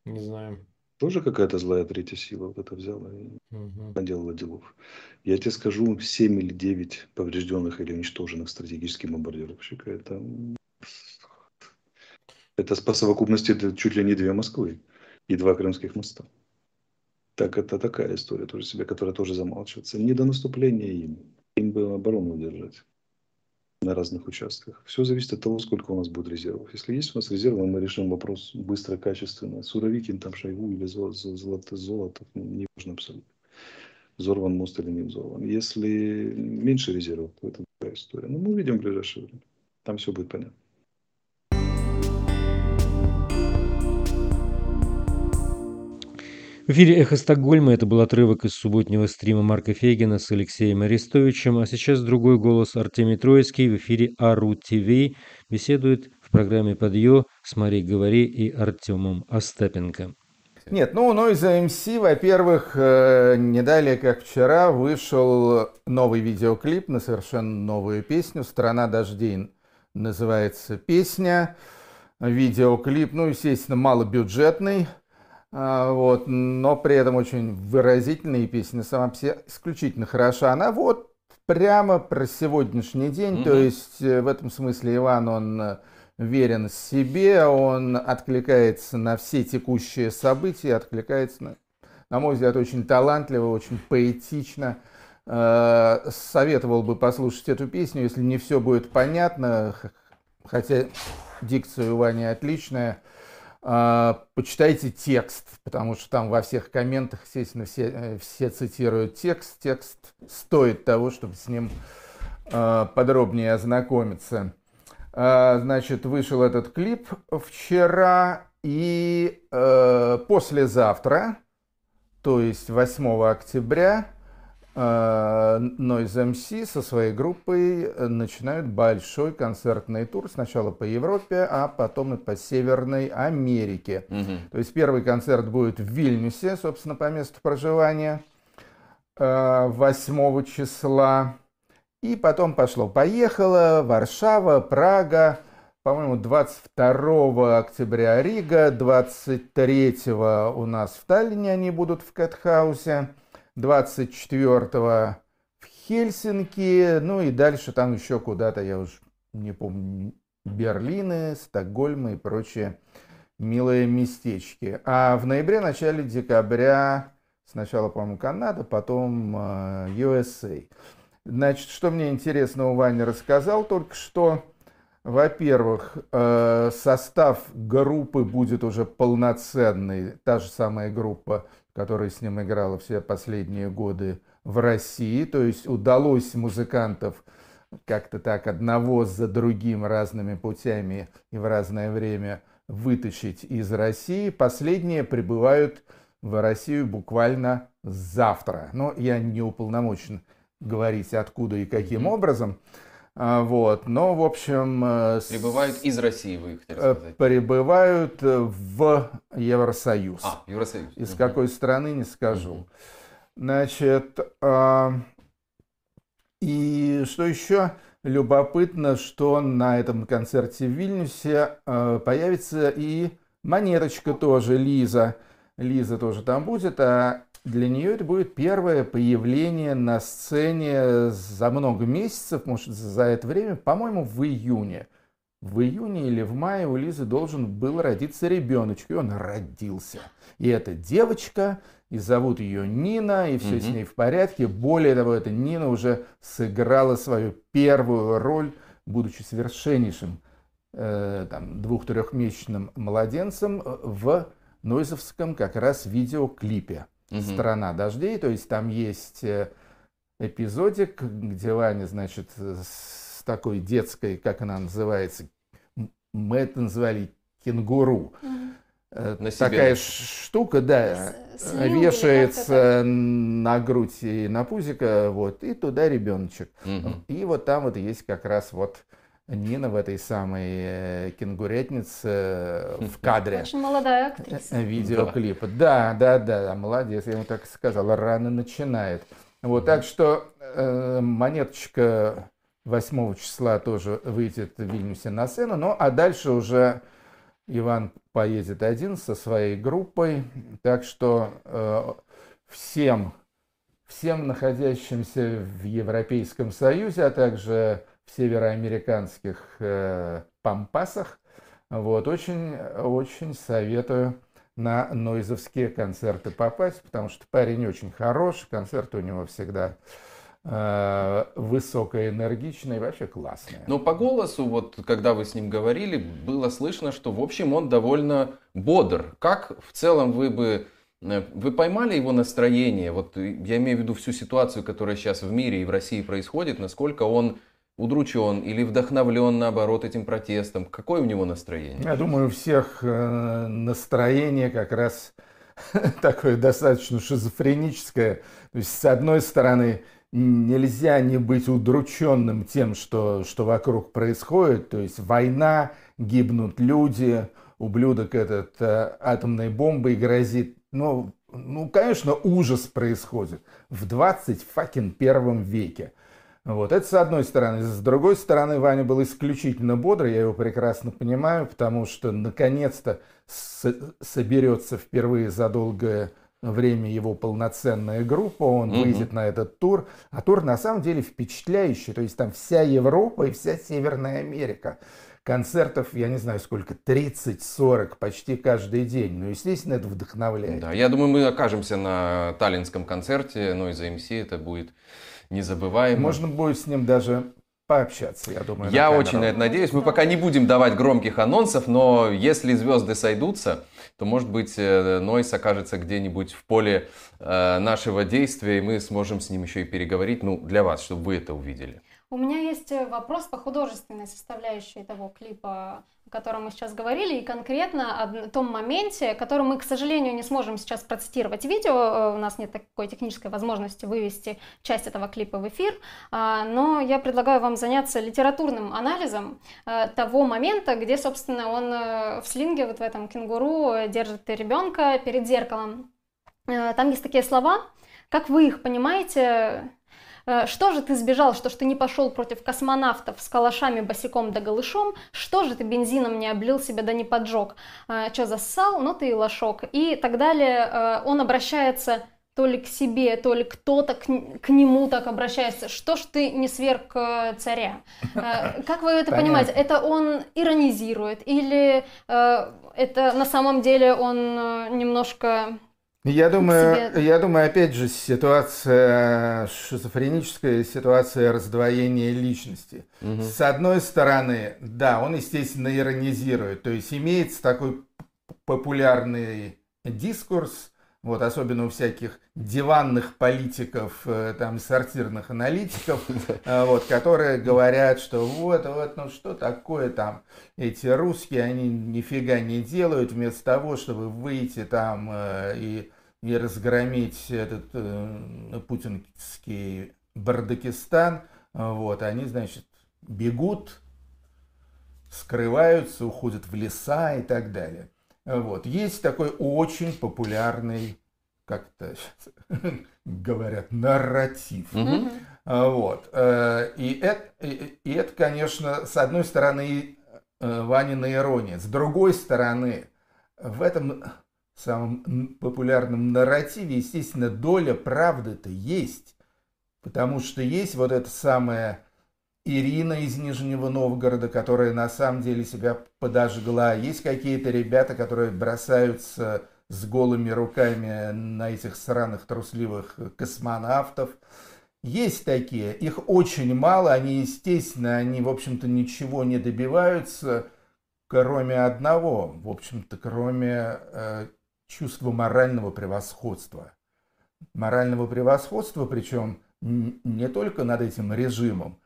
Не знаю. Тоже какая-то злая третья сила вот это взяла и угу. наделала делов. Я тебе скажу, 7 или 9 поврежденных или уничтоженных стратегических бомбардировщиков. Это, это по совокупности это чуть ли не две Москвы и два крымских моста. Так это такая история тоже себе, которая тоже замалчивается. Не до наступления им. Им бы оборону удержать на разных участках. Все зависит от того, сколько у нас будет резервов. Если есть у нас резервы, мы решим вопрос быстро, качественно. Суровикин, там Шойгу или золото, золото, ну, не важно абсолютно. Взорван мост или не взорван. Если меньше резервов, то это другая история. Но мы увидим в ближайшее время. Там все будет понятно. Эфире «Эхо Стокгольма» это был отрывок из субботнего стрима Марка Фейгина с Алексеем Арестовичем, а сейчас другой голос Артемий Троицкий. В эфире АРУ ТВ беседует в программе «Подъё» с Марией Говори и Артемом Остапенко. Нет, ну, ну из МС, во-первых, э, не далее, как вчера, вышел новый видеоклип на совершенно новую песню «Страна дождей» называется песня. Видеоклип, ну, естественно, малобюджетный, вот, но при этом очень выразительная песня сама себе исключительно хороша. Она вот прямо про сегодняшний день, mm-hmm. то есть э, в этом смысле Иван, он э, верен себе, он откликается на все текущие события, откликается, на, на мой взгляд, очень талантливо, очень поэтично. Э, советовал бы послушать эту песню, если не все будет понятно, хотя дикция у Вани отличная. А, почитайте текст, потому что там во всех комментах, естественно, все, э, все цитируют текст. Текст стоит того, чтобы с ним а, подробнее ознакомиться. А, значит, вышел этот клип вчера и э, послезавтра, то есть 8 октября, Noise MC со своей группой э, начинают большой концертный тур. Сначала по Европе, а потом и по Северной Америке. Угу. То есть первый концерт будет в Вильнюсе, собственно, по месту проживания, 8 а, числа. И потом пошло-поехало, Варшава, Прага, по-моему, 22 октября Рига, 23 у нас в Таллине они будут в Кэтхаусе. 24 в Хельсинки, ну и дальше там еще куда-то, я уже не помню, Берлины, Стокгольмы и прочие милые местечки. А в ноябре, начале декабря сначала, по-моему, Канада, потом USA. Э, Значит, что мне интересного Ваня рассказал только что. Во-первых, э, состав группы будет уже полноценный, та же самая группа которая с ним играла все последние годы в России. То есть удалось музыкантов как-то так одного за другим разными путями и в разное время вытащить из России. Последние прибывают в Россию буквально завтра. Но я не уполномочен говорить, откуда и каким mm-hmm. образом. А, вот, но, в общем... Э, прибывают из России, вы хотели э, сказать? Прибывают в Евросоюз. А, Евросоюз. Из угу. какой страны, не скажу. Угу. Значит, а, И что еще любопытно, что на этом концерте в Вильнюсе э, появится и Монеточка тоже, Лиза. Лиза тоже там будет, а для нее это будет первое появление на сцене за много месяцев, может, за это время, по-моему, в июне. В июне или в мае у Лизы должен был родиться ребеночек, и он родился. И эта девочка, и зовут ее Нина, и все mm-hmm. с ней в порядке. Более того, эта Нина уже сыграла свою первую роль, будучи совершеннейшим э, там, двух-трехмесячным младенцем в Нойзовском как раз видеоклипе угу. «Страна дождей». То есть там есть э, эпизодик, где Ваня, значит, с такой детской, как она называется, мы это называли кенгуру. Угу. На Такая штука, да, с, вешается на грудь и на пузико, вот, и туда ребеночек. Угу. И вот там вот есть как раз вот Нина в этой самой э, кенгурятнице э, в кадре. Очень молодая актриса. Э, видеоклипа. Да, да, да, молодец, я ему так сказал, рано начинает. Вот, так что э, монеточка 8 числа тоже выйдет в Вильнюсе на сцену, ну а дальше уже Иван поедет один со своей группой, так что э, всем, всем находящимся в Европейском Союзе, а также североамериканских э, пампасах. Вот, очень, очень советую на нойзовские концерты попасть, потому что парень очень хороший, концерты у него всегда э, высокоэнергичные, вообще классные. Но по голосу, вот когда вы с ним говорили, было слышно, что в общем он довольно бодр. Как в целом вы бы э, вы поймали его настроение? Вот я имею в виду всю ситуацию, которая сейчас в мире и в России происходит, насколько он удручен или вдохновлен, наоборот, этим протестом? Какое у него настроение? Я думаю, у всех э, настроение как раз такое достаточно шизофреническое. То есть, с одной стороны, нельзя не быть удрученным тем, что, что вокруг происходит. То есть война, гибнут люди, ублюдок этот э, атомной бомбой грозит. Ну, ну, конечно, ужас происходит в 21 веке. Вот, это с одной стороны. С другой стороны, Ваня был исключительно бодрый, я его прекрасно понимаю, потому что наконец-то соберется впервые за долгое время его полноценная группа, он угу. выйдет на этот тур. А тур на самом деле впечатляющий, то есть там вся Европа и вся Северная Америка. Концертов, я не знаю сколько, 30-40 почти каждый день. Ну, естественно, это вдохновляет. Да, я думаю, мы окажемся на таллинском концерте, ну, из АМС это будет незабываемо. Можно будет с ним даже пообщаться, я думаю. Я на очень на это надеюсь. Мы пока не будем давать громких анонсов, но если звезды сойдутся, то, может быть, э, Нойс окажется где-нибудь в поле э, нашего действия, и мы сможем с ним еще и переговорить, ну, для вас, чтобы вы это увидели. У меня есть э, вопрос по художественной составляющей того клипа, о котором мы сейчас говорили, и конкретно о том моменте, который мы, к сожалению, не сможем сейчас процитировать видео, э, у нас нет такой технической возможности вывести часть этого клипа в эфир, а, но я предлагаю вам заняться литературным анализом э, того момента, где, собственно, он в слинге, вот в этом кенгуру, держит ребенка перед зеркалом. Там есть такие слова, как вы их понимаете, что же ты сбежал, что ж ты не пошел против космонавтов с калашами босиком да голышом? Что же ты бензином не облил себя да не поджег? Э, Че зассал? Ну ты и лошок. И так далее. Э, он обращается то ли к себе, то ли кто-то к, к нему так обращается. Что ж ты не сверг царя? Как вы это Понятно. понимаете? Это он иронизирует или это на самом деле он немножко я думаю, себе... я думаю, опять же, ситуация шизофреническая, ситуация раздвоения личности. Угу. С одной стороны, да, он, естественно, иронизирует, то есть имеется такой популярный дискурс, вот, особенно у всяких диванных политиков, э, там, сортирных аналитиков, э, вот, которые говорят, что вот, вот, ну что такое там, эти русские, они нифига не делают, вместо того, чтобы выйти там э, и, и разгромить этот э, путинский Бардакистан, вот, они, значит, бегут, скрываются, уходят в леса и так далее. Вот. Есть такой очень популярный, как это говорят, нарратив. Угу. Вот. И это, и это, конечно, с одной стороны, Ванина ирония. С другой стороны, в этом самом популярном нарративе, естественно, доля правды-то есть. Потому что есть вот эта самая Ирина из Нижнего Новгорода, которая на самом деле себя подожгла. Есть какие-то ребята, которые бросаются с голыми руками на этих сраных трусливых космонавтов. Есть такие, их очень мало, они, естественно, они, в общем-то, ничего не добиваются, кроме одного, в общем-то, кроме э, чувства морального превосходства. Морального превосходства, причем не только над этим режимом,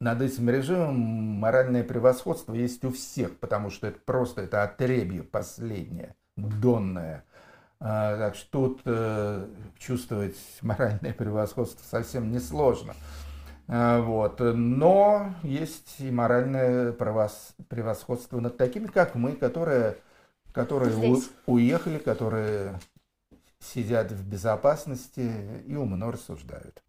над этим режимом моральное превосходство есть у всех, потому что это просто это отребье последнее, донное. А, так что тут э, чувствовать моральное превосходство совсем несложно. А, вот. Но есть и моральное превосходство над такими, как мы, которые, которые у, уехали, которые сидят в безопасности и умно рассуждают.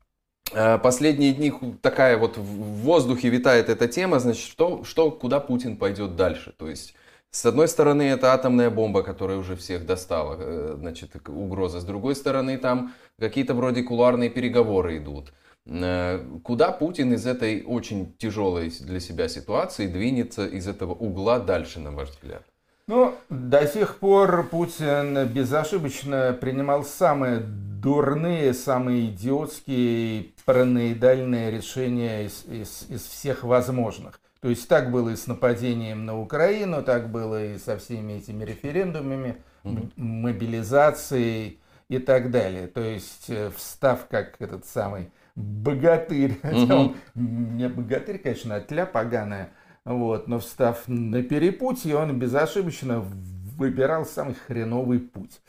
А, последние дни такая вот в воздухе витает эта тема, значит, что, что, куда Путин пойдет дальше. То есть с одной стороны, это атомная бомба, которая уже всех достала, э, значит, угроза. С другой стороны, там какие-то вроде кулуарные переговоры идут. Э, куда Путин из этой очень тяжелой для себя ситуации двинется из этого угла дальше, на ваш взгляд? Ну, до сих пор Путин безошибочно принимал самые дурные, самые идиотские, параноидальные решения из, из, из всех возможных. То есть так было и с нападением на Украину, так было и со всеми этими референдумами, mm мобилизацией и так далее. То есть э, встав как этот самый богатырь, mm он не богатырь, конечно, а тля поганая, вот, но встав на перепутье, он безошибочно выбирал самый хреновый путь.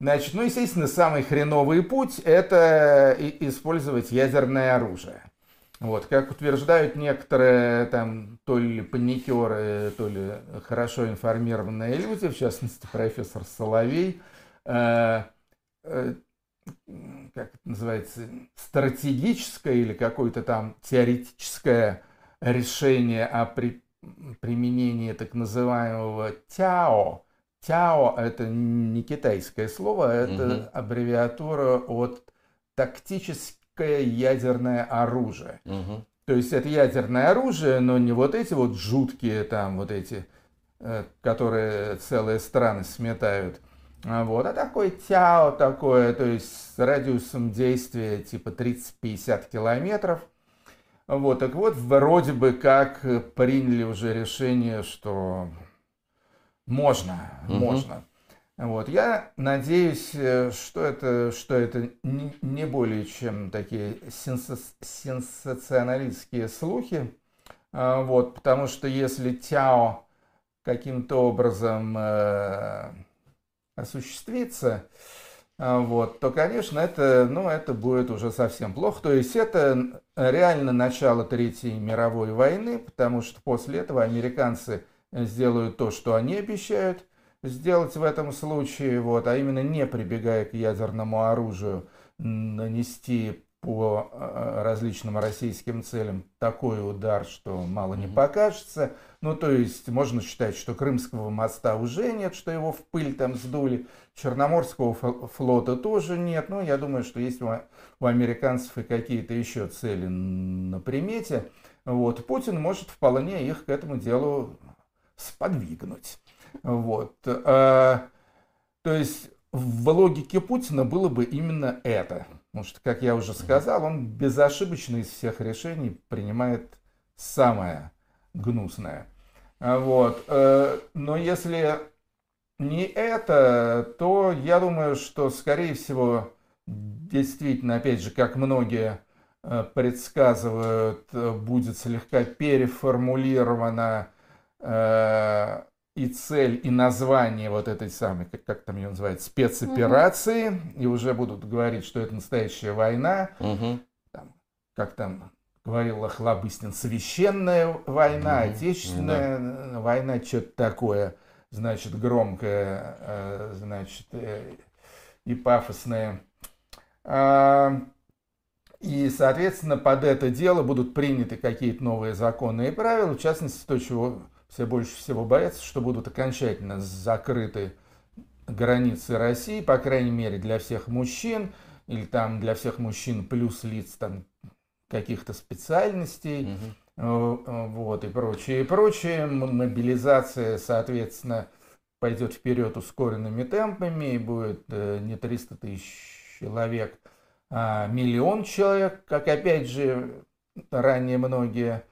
Значит, ну, естественно, самый хреновый путь – это использовать ядерное оружие. Вот, как утверждают некоторые там то ли паникеры, то ли хорошо информированные люди, в частности профессор Соловей, э, э, как это называется, стратегическое или какое-то там теоретическое решение о при, применении так называемого ТЯО. ТЯО это не китайское слово, это угу. аббревиатура от тактически легкое ядерное оружие. Угу. То есть это ядерное оружие, но не вот эти вот жуткие там вот эти, э, которые целые страны сметают. А вот, а такой тяо такое, то есть с радиусом действия типа 30-50 километров. Вот, так вот, вроде бы как приняли уже решение, что можно, угу. можно. Вот. Я надеюсь, э, что это, что это не более чем такие сенсационалистские слухи. А, вот, потому что если Тяо каким-то образом э, осуществится, вот, то, конечно, это, ну, это будет уже совсем плохо. То есть это реально начало Третьей мировой войны, потому что после этого американцы сделают то, что они обещают – сделать в этом случае, вот, а именно не прибегая к ядерному оружию, нанести по э, различным российским целям такой удар, что мало не покажется. Ну, то есть можно считать, что Крымского моста уже нет, что его в пыль там сдули. Черноморского флота тоже нет. Ну, я думаю, что есть у американцев и какие-то еще цели на примете. Вот. Путин может вполне их к этому делу сподвигнуть. Вот. А, то есть в логике Путина было бы именно это. Потому что, как я уже сказал, он безошибочно из всех решений принимает самое гнусное. А, вот. Э, но если не это, то я думаю, что, скорее всего, действительно, опять же, как многие э, предсказывают, будет слегка переформулировано э, и цель, и название вот этой самой, как, как там ее называют, спецоперации, угу. и уже будут говорить, что это настоящая война, угу. там, как там говорил Охлобыстин, священная война, угу. отечественная да. война, что-то такое, значит, громкое, э, значит, э, и пафосное. А, И, соответственно, под это дело будут приняты какие-то новые законы и правила. В частности, то, чего все больше всего боятся, что будут окончательно закрыты границы России, по крайней мере, для всех мужчин, или там для всех мужчин плюс лиц там каких-то специальностей, угу. вот, и прочее, и прочее. Мобилизация, соответственно, пойдет вперед ускоренными темпами, и будет э, не 300 тысяч человек, а миллион человек, как опять же ранее многие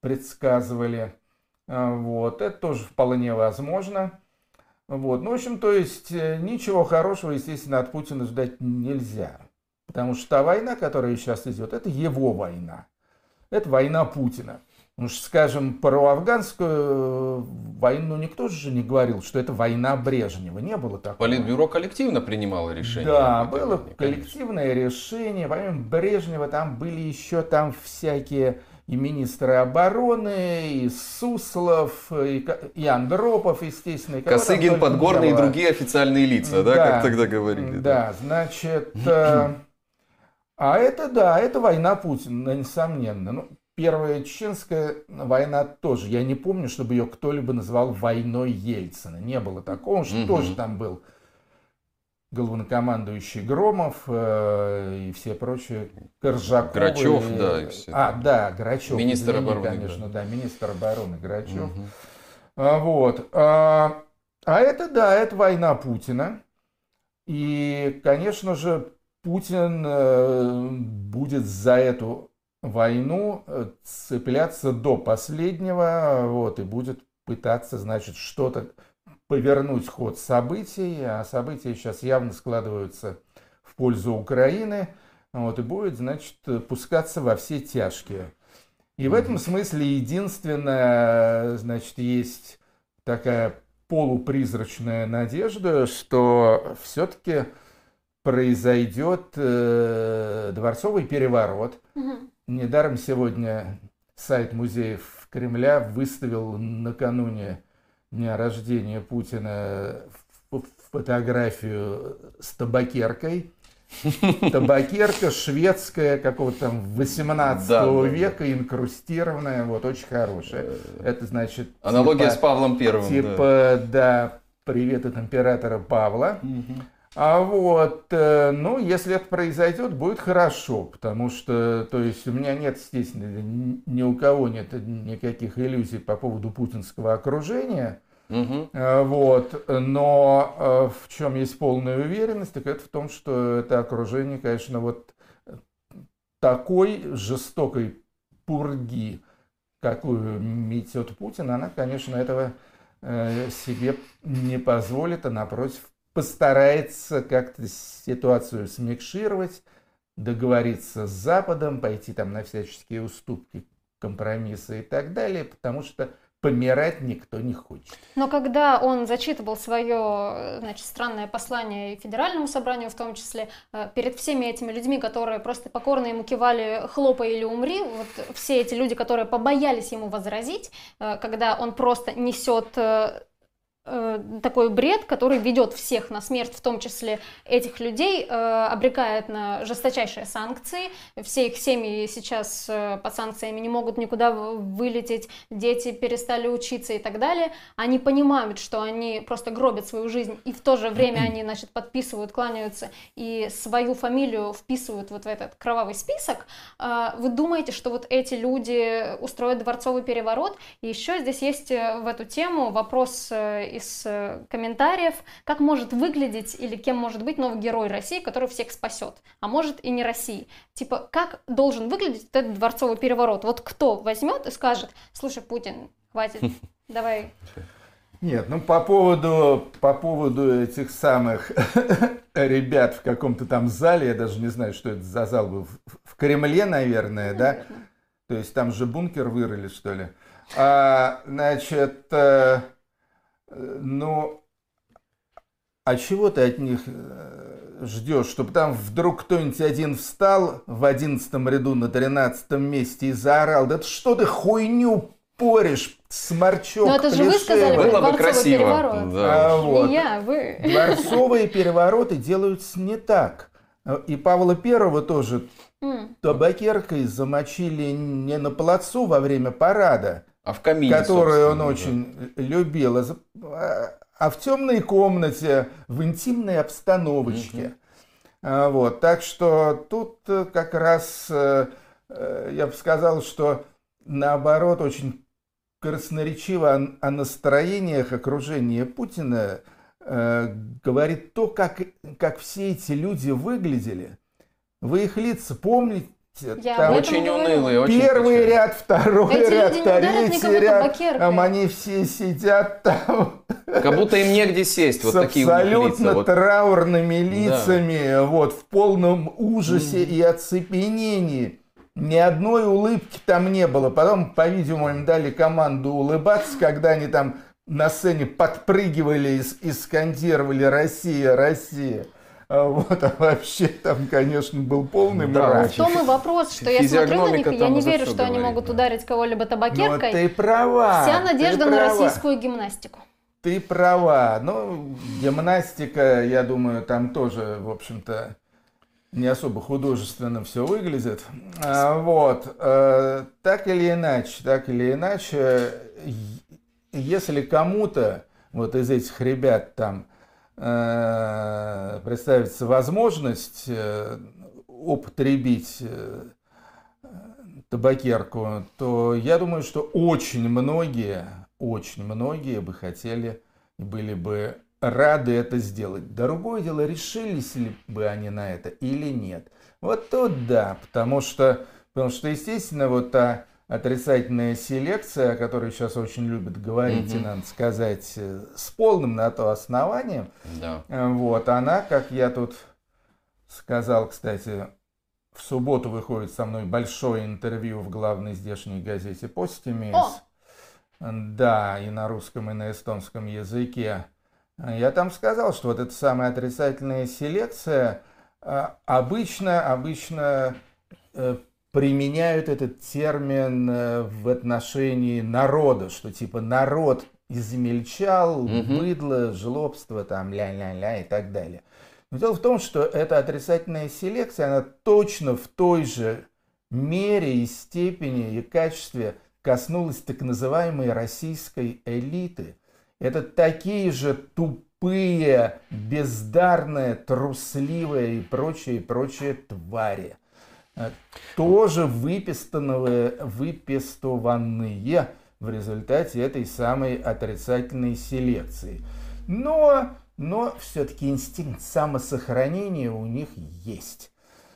предсказывали. А, вот, это тоже вполне возможно. Вот, ну, в общем, то есть э, ничего хорошего, естественно, от Путина ждать нельзя. Потому что та война, которая сейчас идет, это его война. Это война Путина. Ну, скажем, про афганскую э, войну никто же не говорил, что это война Брежнева. Не было такого. Политбюро коллективно принимало решение. Да, было войне, коллективное решение. Помимо Брежнева там были еще там всякие и министры обороны, и Суслов, и, и Андропов, естественно. И Косыгин, Подгорный и другие официальные лица, да, да как тогда говорили. Да, да. значит... Э, а это, да, это война Путина, несомненно. Ну, Первая чеченская война тоже. Я не помню, чтобы ее кто-либо называл войной Ельцина. Не было такого, что угу. тоже там был главнокомандующий Громов э, и все прочие, Коржаков. Грачев, и, да, и все. А, да, Грачев. Министр извини, обороны. Конечно, да. да, министр обороны Грачев. Угу. А, вот. А, а это, да, это война Путина. И, конечно же, Путин э, будет за эту войну э, цепляться до последнего, вот, и будет пытаться, значит, что-то повернуть ход событий, а события сейчас явно складываются в пользу Украины, вот, и будет, значит, пускаться во все тяжкие. И в этом смысле единственное, значит, есть такая полупризрачная надежда, что все-таки произойдет э, дворцовый переворот. Угу. Недаром сегодня сайт музеев Кремля выставил накануне рождения Путина фотографию с табакеркой. Табакерка шведская, какого-то там 18 да, века, да. инкрустированная, вот, очень хорошая. Это значит... Аналогия типа, с Павлом Первым. Типа, да, да привет от императора Павла. Угу. А вот, э, ну, если это произойдет, будет хорошо, потому что, то есть, у меня нет, естественно, ни у кого нет никаких иллюзий по поводу путинского окружения, угу. вот, но э, в чем есть полная уверенность, так это в том, что это окружение, конечно, вот такой жестокой пурги, какую метет Путин, она, конечно, этого себе не позволит, а напротив постарается как-то ситуацию смягшировать, договориться с Западом, пойти там на всяческие уступки, компромиссы и так далее, потому что помирать никто не хочет. Но когда он зачитывал свое значит, странное послание и федеральному собранию в том числе, э, перед всеми этими людьми, которые просто покорно ему кивали «хлопай или умри», вот все эти люди, которые побоялись ему возразить, э, когда он просто несет э, такой бред, который ведет всех на смерть, в том числе этих людей, э, обрекает на жесточайшие санкции. Все их семьи сейчас э, под санкциями не могут никуда вылететь, дети перестали учиться и так далее. Они понимают, что они просто гробят свою жизнь, и в то же время они, значит, подписывают, кланяются и свою фамилию вписывают вот в этот кровавый список. Вы думаете, что вот эти люди устроят дворцовый переворот? И еще здесь есть в эту тему вопрос из э, комментариев, как может выглядеть или кем может быть новый герой России, который всех спасет, а может и не России. Типа, как должен выглядеть этот дворцовый переворот? Вот кто возьмет и скажет, слушай, Путин, хватит, давай нет, ну по поводу, по поводу этих самых ребят в каком-то там зале, я даже не знаю, что это за зал был, в Кремле, наверное, да? То есть там же бункер вырыли, что ли? А, значит, э, ну, а чего ты от них э, ждешь? Чтобы там вдруг кто-нибудь один встал в одиннадцатом ряду на тринадцатом месте и заорал, да что ты хуйню поришь, сморчок, Но это же вы сказали, Было бы красиво. Переворот. Да. А, вот. Не я, вы. Дворцовые перевороты делаются не так. И Павла Первого тоже табакеркой замочили не на плацу во время парада, а в камине, которую он да. очень любил, а, а в темной комнате, в интимной обстановочке. Угу. Вот, так что тут э, как раз э, э, я бы сказал, что наоборот очень красноречиво о, о настроениях окружения Путина э, говорит то, как, как все эти люди выглядели. Вы их лица помните? Я там очень унылые, очень Первый печально. ряд, второй Эти ряд, третий ряд, там они все сидят там. Как будто им негде сесть, вот с такие абсолютно лица. траурными лицами, да. вот в полном ужасе mm. и оцепенении. Ни одной улыбки там не было. Потом, по-видимому, им дали команду улыбаться, когда они там на сцене подпрыгивали и, и скандировали «Россия, Россия». А вот, а вообще там, конечно, был полный да, мрак. В том и вопрос, что я смотрю на них, и я не верю, что говорит, они могут да. ударить кого-либо табакеркой. Но ты права. Вся надежда на российскую гимнастику. Ты права. Ну, гимнастика, я думаю, там тоже, в общем-то, не особо художественно все выглядит. А, вот. А, так или иначе, так или иначе, если кому-то вот из этих ребят там представится возможность э, употребить э, табакерку, то я думаю, что очень многие, очень многие бы хотели и были бы рады это сделать. Другое дело, решились ли бы они на это или нет. Вот тут да, потому что, потому что естественно, вот та отрицательная селекция, о которой сейчас очень любят говорить, угу. и надо сказать, э, с полным на то основанием, да. Э, вот, она, как я тут сказал, кстати, в субботу выходит со мной большое интервью в главной здешней газете «Постимес». Да, и на русском, и на эстонском языке. Я там сказал, что вот эта самая отрицательная селекция обычно, обычно э, применяют этот термин э, в отношении народа, что типа народ измельчал, угу. быдло, жлобство, там, ля-ля-ля и так далее. Но дело в том, что эта отрицательная селекция, она точно в той же мере и степени и качестве коснулась так называемой российской элиты – это такие же тупые, бездарные, трусливые и прочие, прочие твари. Э, тоже выпистованные, выпистованные в результате этой самой отрицательной селекции. Но, но все-таки инстинкт самосохранения у них есть.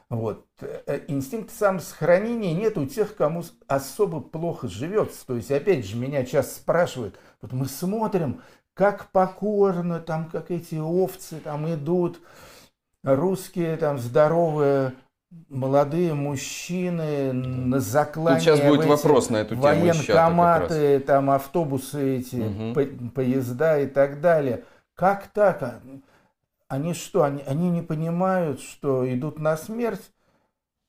Вот. Э, инстинкт самосохранения нет у тех, кому особо плохо живется. То есть, опять же, меня часто спрашивают, вот мы смотрим, как покорно, там, как эти овцы там идут, русские там здоровые молодые мужчины на заклане. сейчас будет вопрос на эту тему. Военкоматы, там автобусы эти, угу. по поезда и так далее. Как так? Они что, они, они не понимают, что идут на смерть?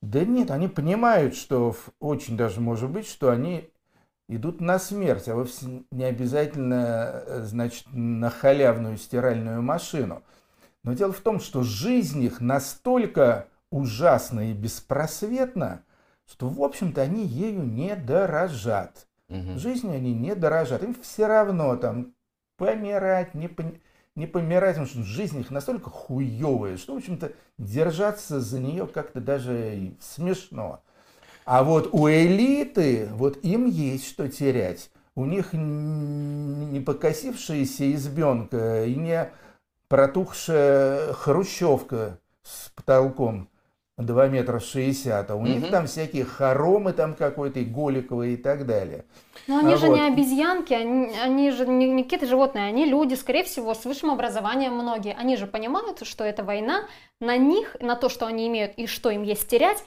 Да нет, они понимают, что очень даже может быть, что они идут на смерть, а вовсе не обязательно, э, значит, на халявную стиральную машину. Но дело в том, что жизнь их настолько ужасна и беспросветна, что, в общем-то, они ею не дорожат. Угу. Жизнью они не дорожат. Им все равно там помирать, не, не помирать, потому что жизнь их настолько хуевая, что, в общем-то, держаться за нее как-то даже смешно. А вот у элиты, вот им есть что терять. У них не покосившаяся избенка и не протухшая хрущевка с потолком 2 метра 60, а у угу. них там всякие хоромы там какой-то, Голиковые и так далее. Но они а же вот. не обезьянки, они, они же не, не какие-то животные, они люди, скорее всего, с высшим образованием многие. Они же понимают, что это война, на них, на то, что они имеют и что им есть терять,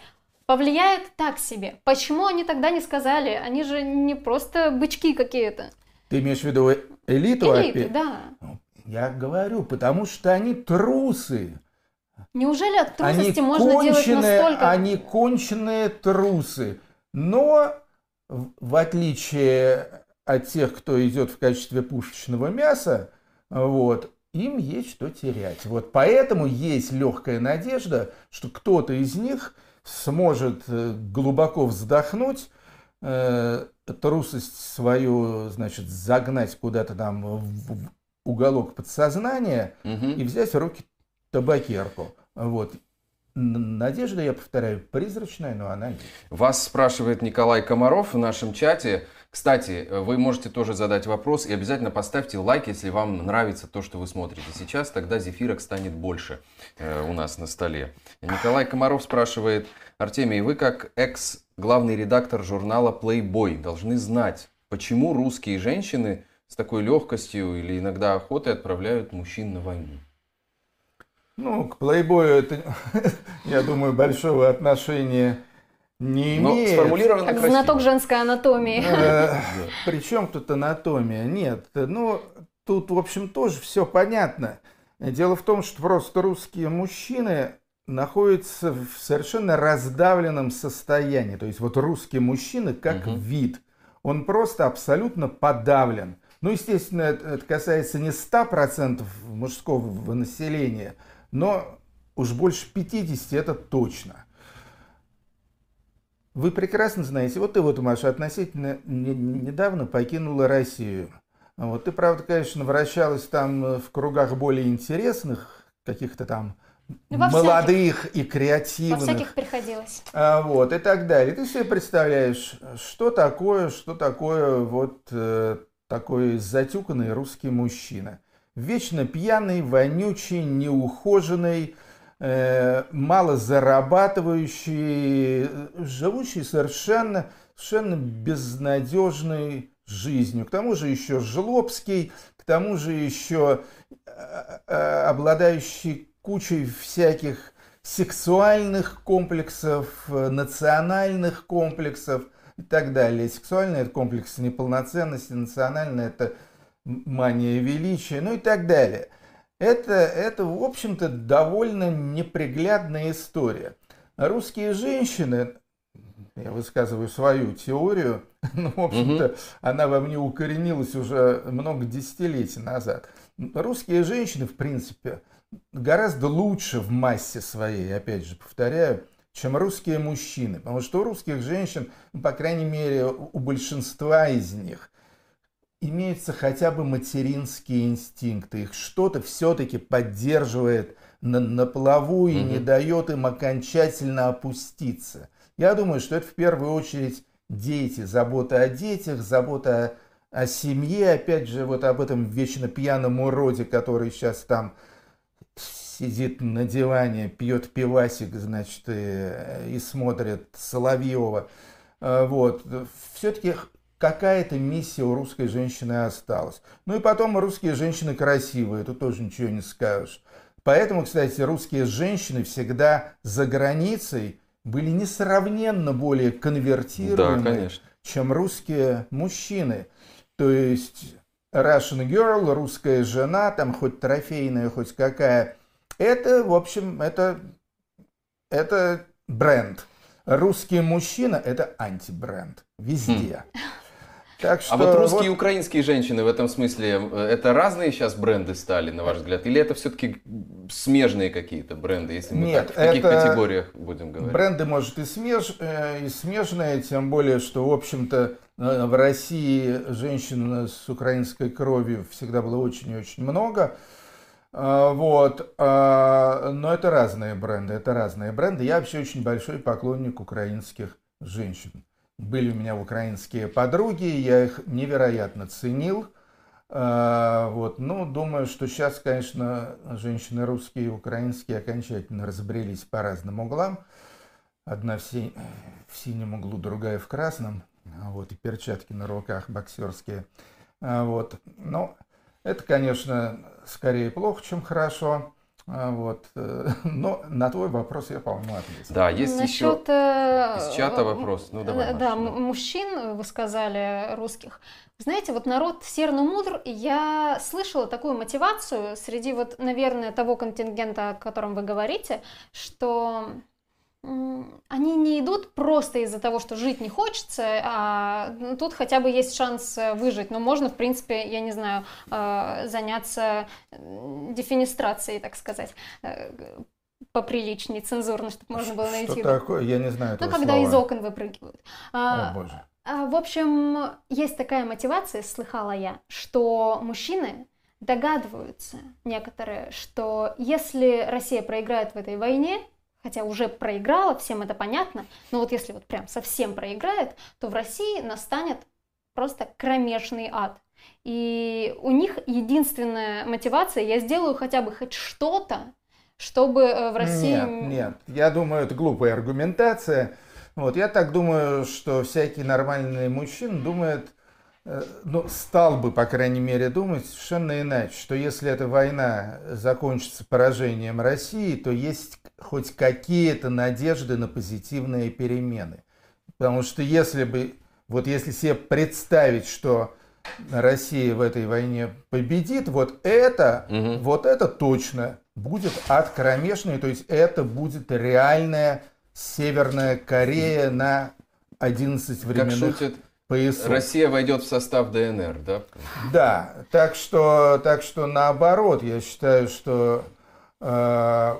повлияет так себе. Почему они тогда не сказали? Они же не просто бычки какие-то. Ты имеешь в виду элиту? Элиты, опять? да. Я говорю, потому что они трусы. Неужели от трусости они можно конченые, делать настолько... Они конченые трусы. Но, в отличие от тех, кто идет в качестве пушечного мяса, вот, им есть что терять. Вот поэтому есть легкая надежда, что кто-то из них сможет э, глубоко вздохнуть, э, трусость свою, значит, загнать куда-то там в уголок подсознания угу. и взять в руки табакерку. Вот. Надежда, я повторяю, призрачная, но она есть. Вас спрашивает Николай Комаров в нашем чате. Кстати, вы можете тоже задать вопрос и обязательно поставьте лайк, если вам нравится то, что вы смотрите сейчас, тогда зефирок станет больше э, у нас на столе. Николай Комаров спрашивает, Артемий, вы как экс-главный редактор журнала Playboy должны знать, почему русские женщины с такой легкостью или иногда охотой отправляют мужчин на войну? Ну, к плейбою это, я думаю, большого отношения не имеет. Но сформулировано Как красиво. знаток женской анатомии. Э, Причем тут анатомия? Нет. Ну, тут, в общем, тоже все понятно. Дело в том, что просто русские мужчины находятся в совершенно раздавленном состоянии. То есть вот русский мужчина как угу. вид, он просто абсолютно подавлен. Ну, естественно, это касается не 100% мужского населения – но уж больше 50 это точно. Вы прекрасно знаете, вот ты вот, Маша, относительно недавно покинула Россию. Вот ты, правда, конечно, вращалась там в кругах более интересных, каких-то там ну, молодых всяких, и креативных. Во всяких приходилось. А, вот, и так далее. Ты себе представляешь, что такое, что такое вот э, такой затюканный русский мужчина – вечно пьяный, вонючий, неухоженный, э, мало зарабатывающий, живущий совершенно, совершенно безнадежной жизнью. К тому же еще жлобский, к тому же еще э, э, обладающий кучей всяких сексуальных комплексов, национальных комплексов и так далее. Сексуальный это комплекс неполноценности, национальный это мания величия, ну и так далее. Это, это в общем-то, довольно неприглядная история. Русские женщины, я высказываю свою теорию, но, в общем-то, угу. она во мне укоренилась уже много десятилетий назад. Русские женщины, в принципе, гораздо лучше в массе своей, опять же, повторяю, чем русские мужчины. Потому что у русских женщин, ну, по крайней мере, у большинства из них, имеются хотя бы материнские инстинкты, их что-то все-таки поддерживает на, на плаву и угу. не дает им окончательно опуститься. Я думаю, что это в первую очередь дети, забота о детях, забота о, о семье, опять же, вот об этом вечно пьяном уроде, который сейчас там сидит на диване, пьет пивасик, значит, и, и смотрит Соловьева. А, вот. Все-таки какая-то миссия у русской женщины осталась. Ну и потом русские женщины красивые, тут тоже ничего не скажешь. Поэтому, кстати, русские женщины всегда за границей были несравненно более конвертируемы, да, чем русские мужчины. То есть Russian girl, русская жена, там хоть трофейная, хоть какая, это, в общем, это, это бренд. Русский мужчина – это антибренд везде. Хм. Так что а вот русские вот... и украинские женщины в этом смысле, э, это разные сейчас бренды стали, на ваш взгляд? Или это все-таки смежные какие-то бренды, если мы Нет, так, в таких это... категориях будем говорить? Бренды, может, и, смеж... Э, и смежные, тем более, что, в общем-то, э, в России женщин с украинской кровью всегда было очень и очень много. А, вот. А, но это разные бренды, это разные бренды. Я вообще очень большой поклонник украинских женщин. Были у меня украинские подруги, я их невероятно ценил. А, вот. Ну, думаю, что сейчас, конечно, женщины русские и украинские окончательно разбрелись по разным углам. Одна в, си... в синем углу, другая в красном. Вот, и перчатки на руках боксерские. А, вот. Но это, конечно, скорее плохо, чем хорошо. А, вот. Э, но на твой вопрос я, по-моему, ответил. Да, есть Насчет, еще э, из чата вопрос. Ну, давай, да, Маша, да, мужчин, вы сказали, русских. Знаете, вот народ серно мудр, я слышала такую мотивацию среди вот, наверное, того контингента, о котором вы говорите, что они не идут просто из-за того, что жить не хочется, а ну, тут хотя бы есть шанс э, выжить. Но можно, в принципе, я не знаю, э, заняться дефинистрацией, так сказать э, поприличнее, цензурно, чтобы можно было найти. Что такое? Я не знаю Ну, когда слова. из окон выпрыгивают. А, О, боже. А, в общем, есть такая мотивация, слыхала я, что мужчины догадываются некоторые, что если Россия проиграет в этой войне, хотя уже проиграла, всем это понятно, но вот если вот прям совсем проиграет, то в России настанет просто кромешный ад. И у них единственная мотивация, я сделаю хотя бы хоть что-то, чтобы э, в России... Нет, нет, я думаю, это глупая аргументация. Вот, я так думаю, что всякий нормальный мужчина думает, ну, стал бы, по крайней мере, думать совершенно иначе, что если эта война закончится поражением России, то есть хоть какие-то надежды на позитивные перемены. Потому что если бы, вот если себе представить, что Россия в этой войне победит, вот это, угу. вот это точно будет ад кромешный, то есть это будет реальная Северная Корея на 11 временных как шутит, поясов. Россия войдет в состав ДНР, да? Да, так что, так что наоборот, я считаю, что э,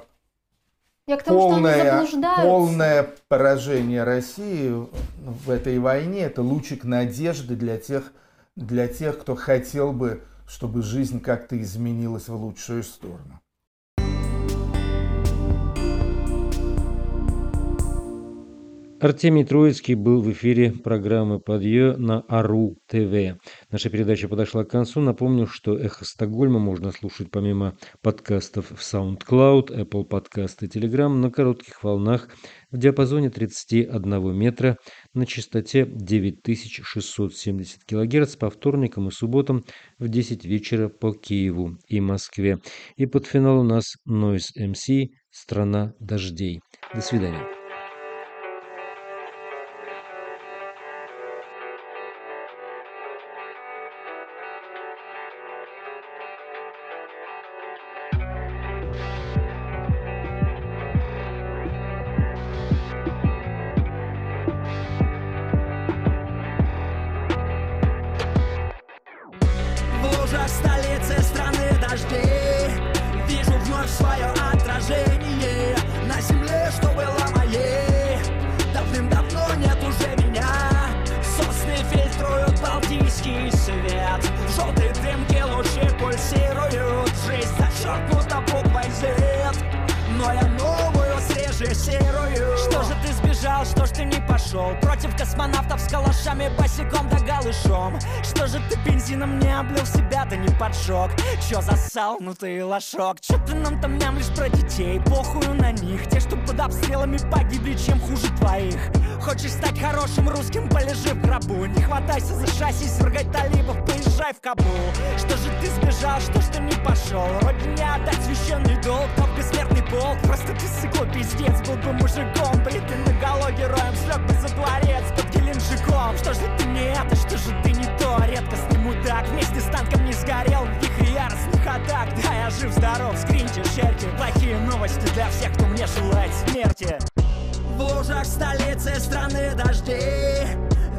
я к тому, полное, что полное поражение России в этой войне это лучик надежды для тех, для тех, кто хотел бы, чтобы жизнь как-то изменилась в лучшую сторону. Артемий Троицкий был в эфире программы «Подъё» на АРУ ТВ. Наша передача подошла к концу. Напомню, что «Эхо Стокгольма» можно слушать помимо подкастов в SoundCloud, Apple Podcast и Telegram на коротких волнах в диапазоне 31 метра на частоте 9670 кГц по вторникам и субботам в 10 вечера по Киеву и Москве. И под финал у нас Noise MC «Страна дождей». До свидания. Ты лошок? Чё ты нам там мямлишь про детей? Похую на них. Те, что под обстрелами погибли, чем хуже твоих? Хочешь стать хорошим русским, полежи в гробу. Не хватайся за шасси, свергай талибов, поезжай в Кабул. Что же ты сбежал, что ж ты не пошел? Родине отдать священный долг, тот бессмертный полк. Просто ты сыкло пиздец, был бы мужиком Бритый наголо героем, слег бы за дворец Геленджиком Что же ты не это, что же ты не то? Редко сниму так, вместе с танком не сгорел. В вихре яростных атак, да я жив-здоров. Скриньте, шерьте, плохие новости для всех, кто мне желает смерти. В лужах столицы страны дождей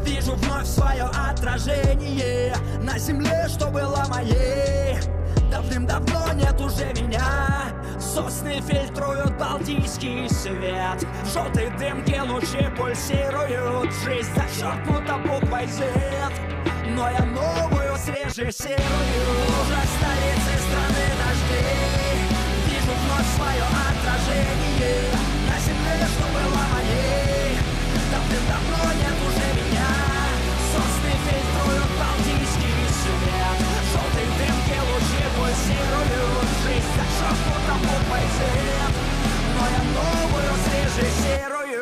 Вижу вновь свое отражение На земле, что было моей Давным-давно нет уже меня. Сосны фильтруют балтийский свет. В желтой дымке лучи пульсируют. Жизнь зачеркнута буквой Z. Но я новую срежиссирую лужах столицы страны дождей Вижу вновь свое отражение. Земле, что была моей Давным-давно режиссирую жизнь, за шапку тому пойти, но я новую срежиссирую.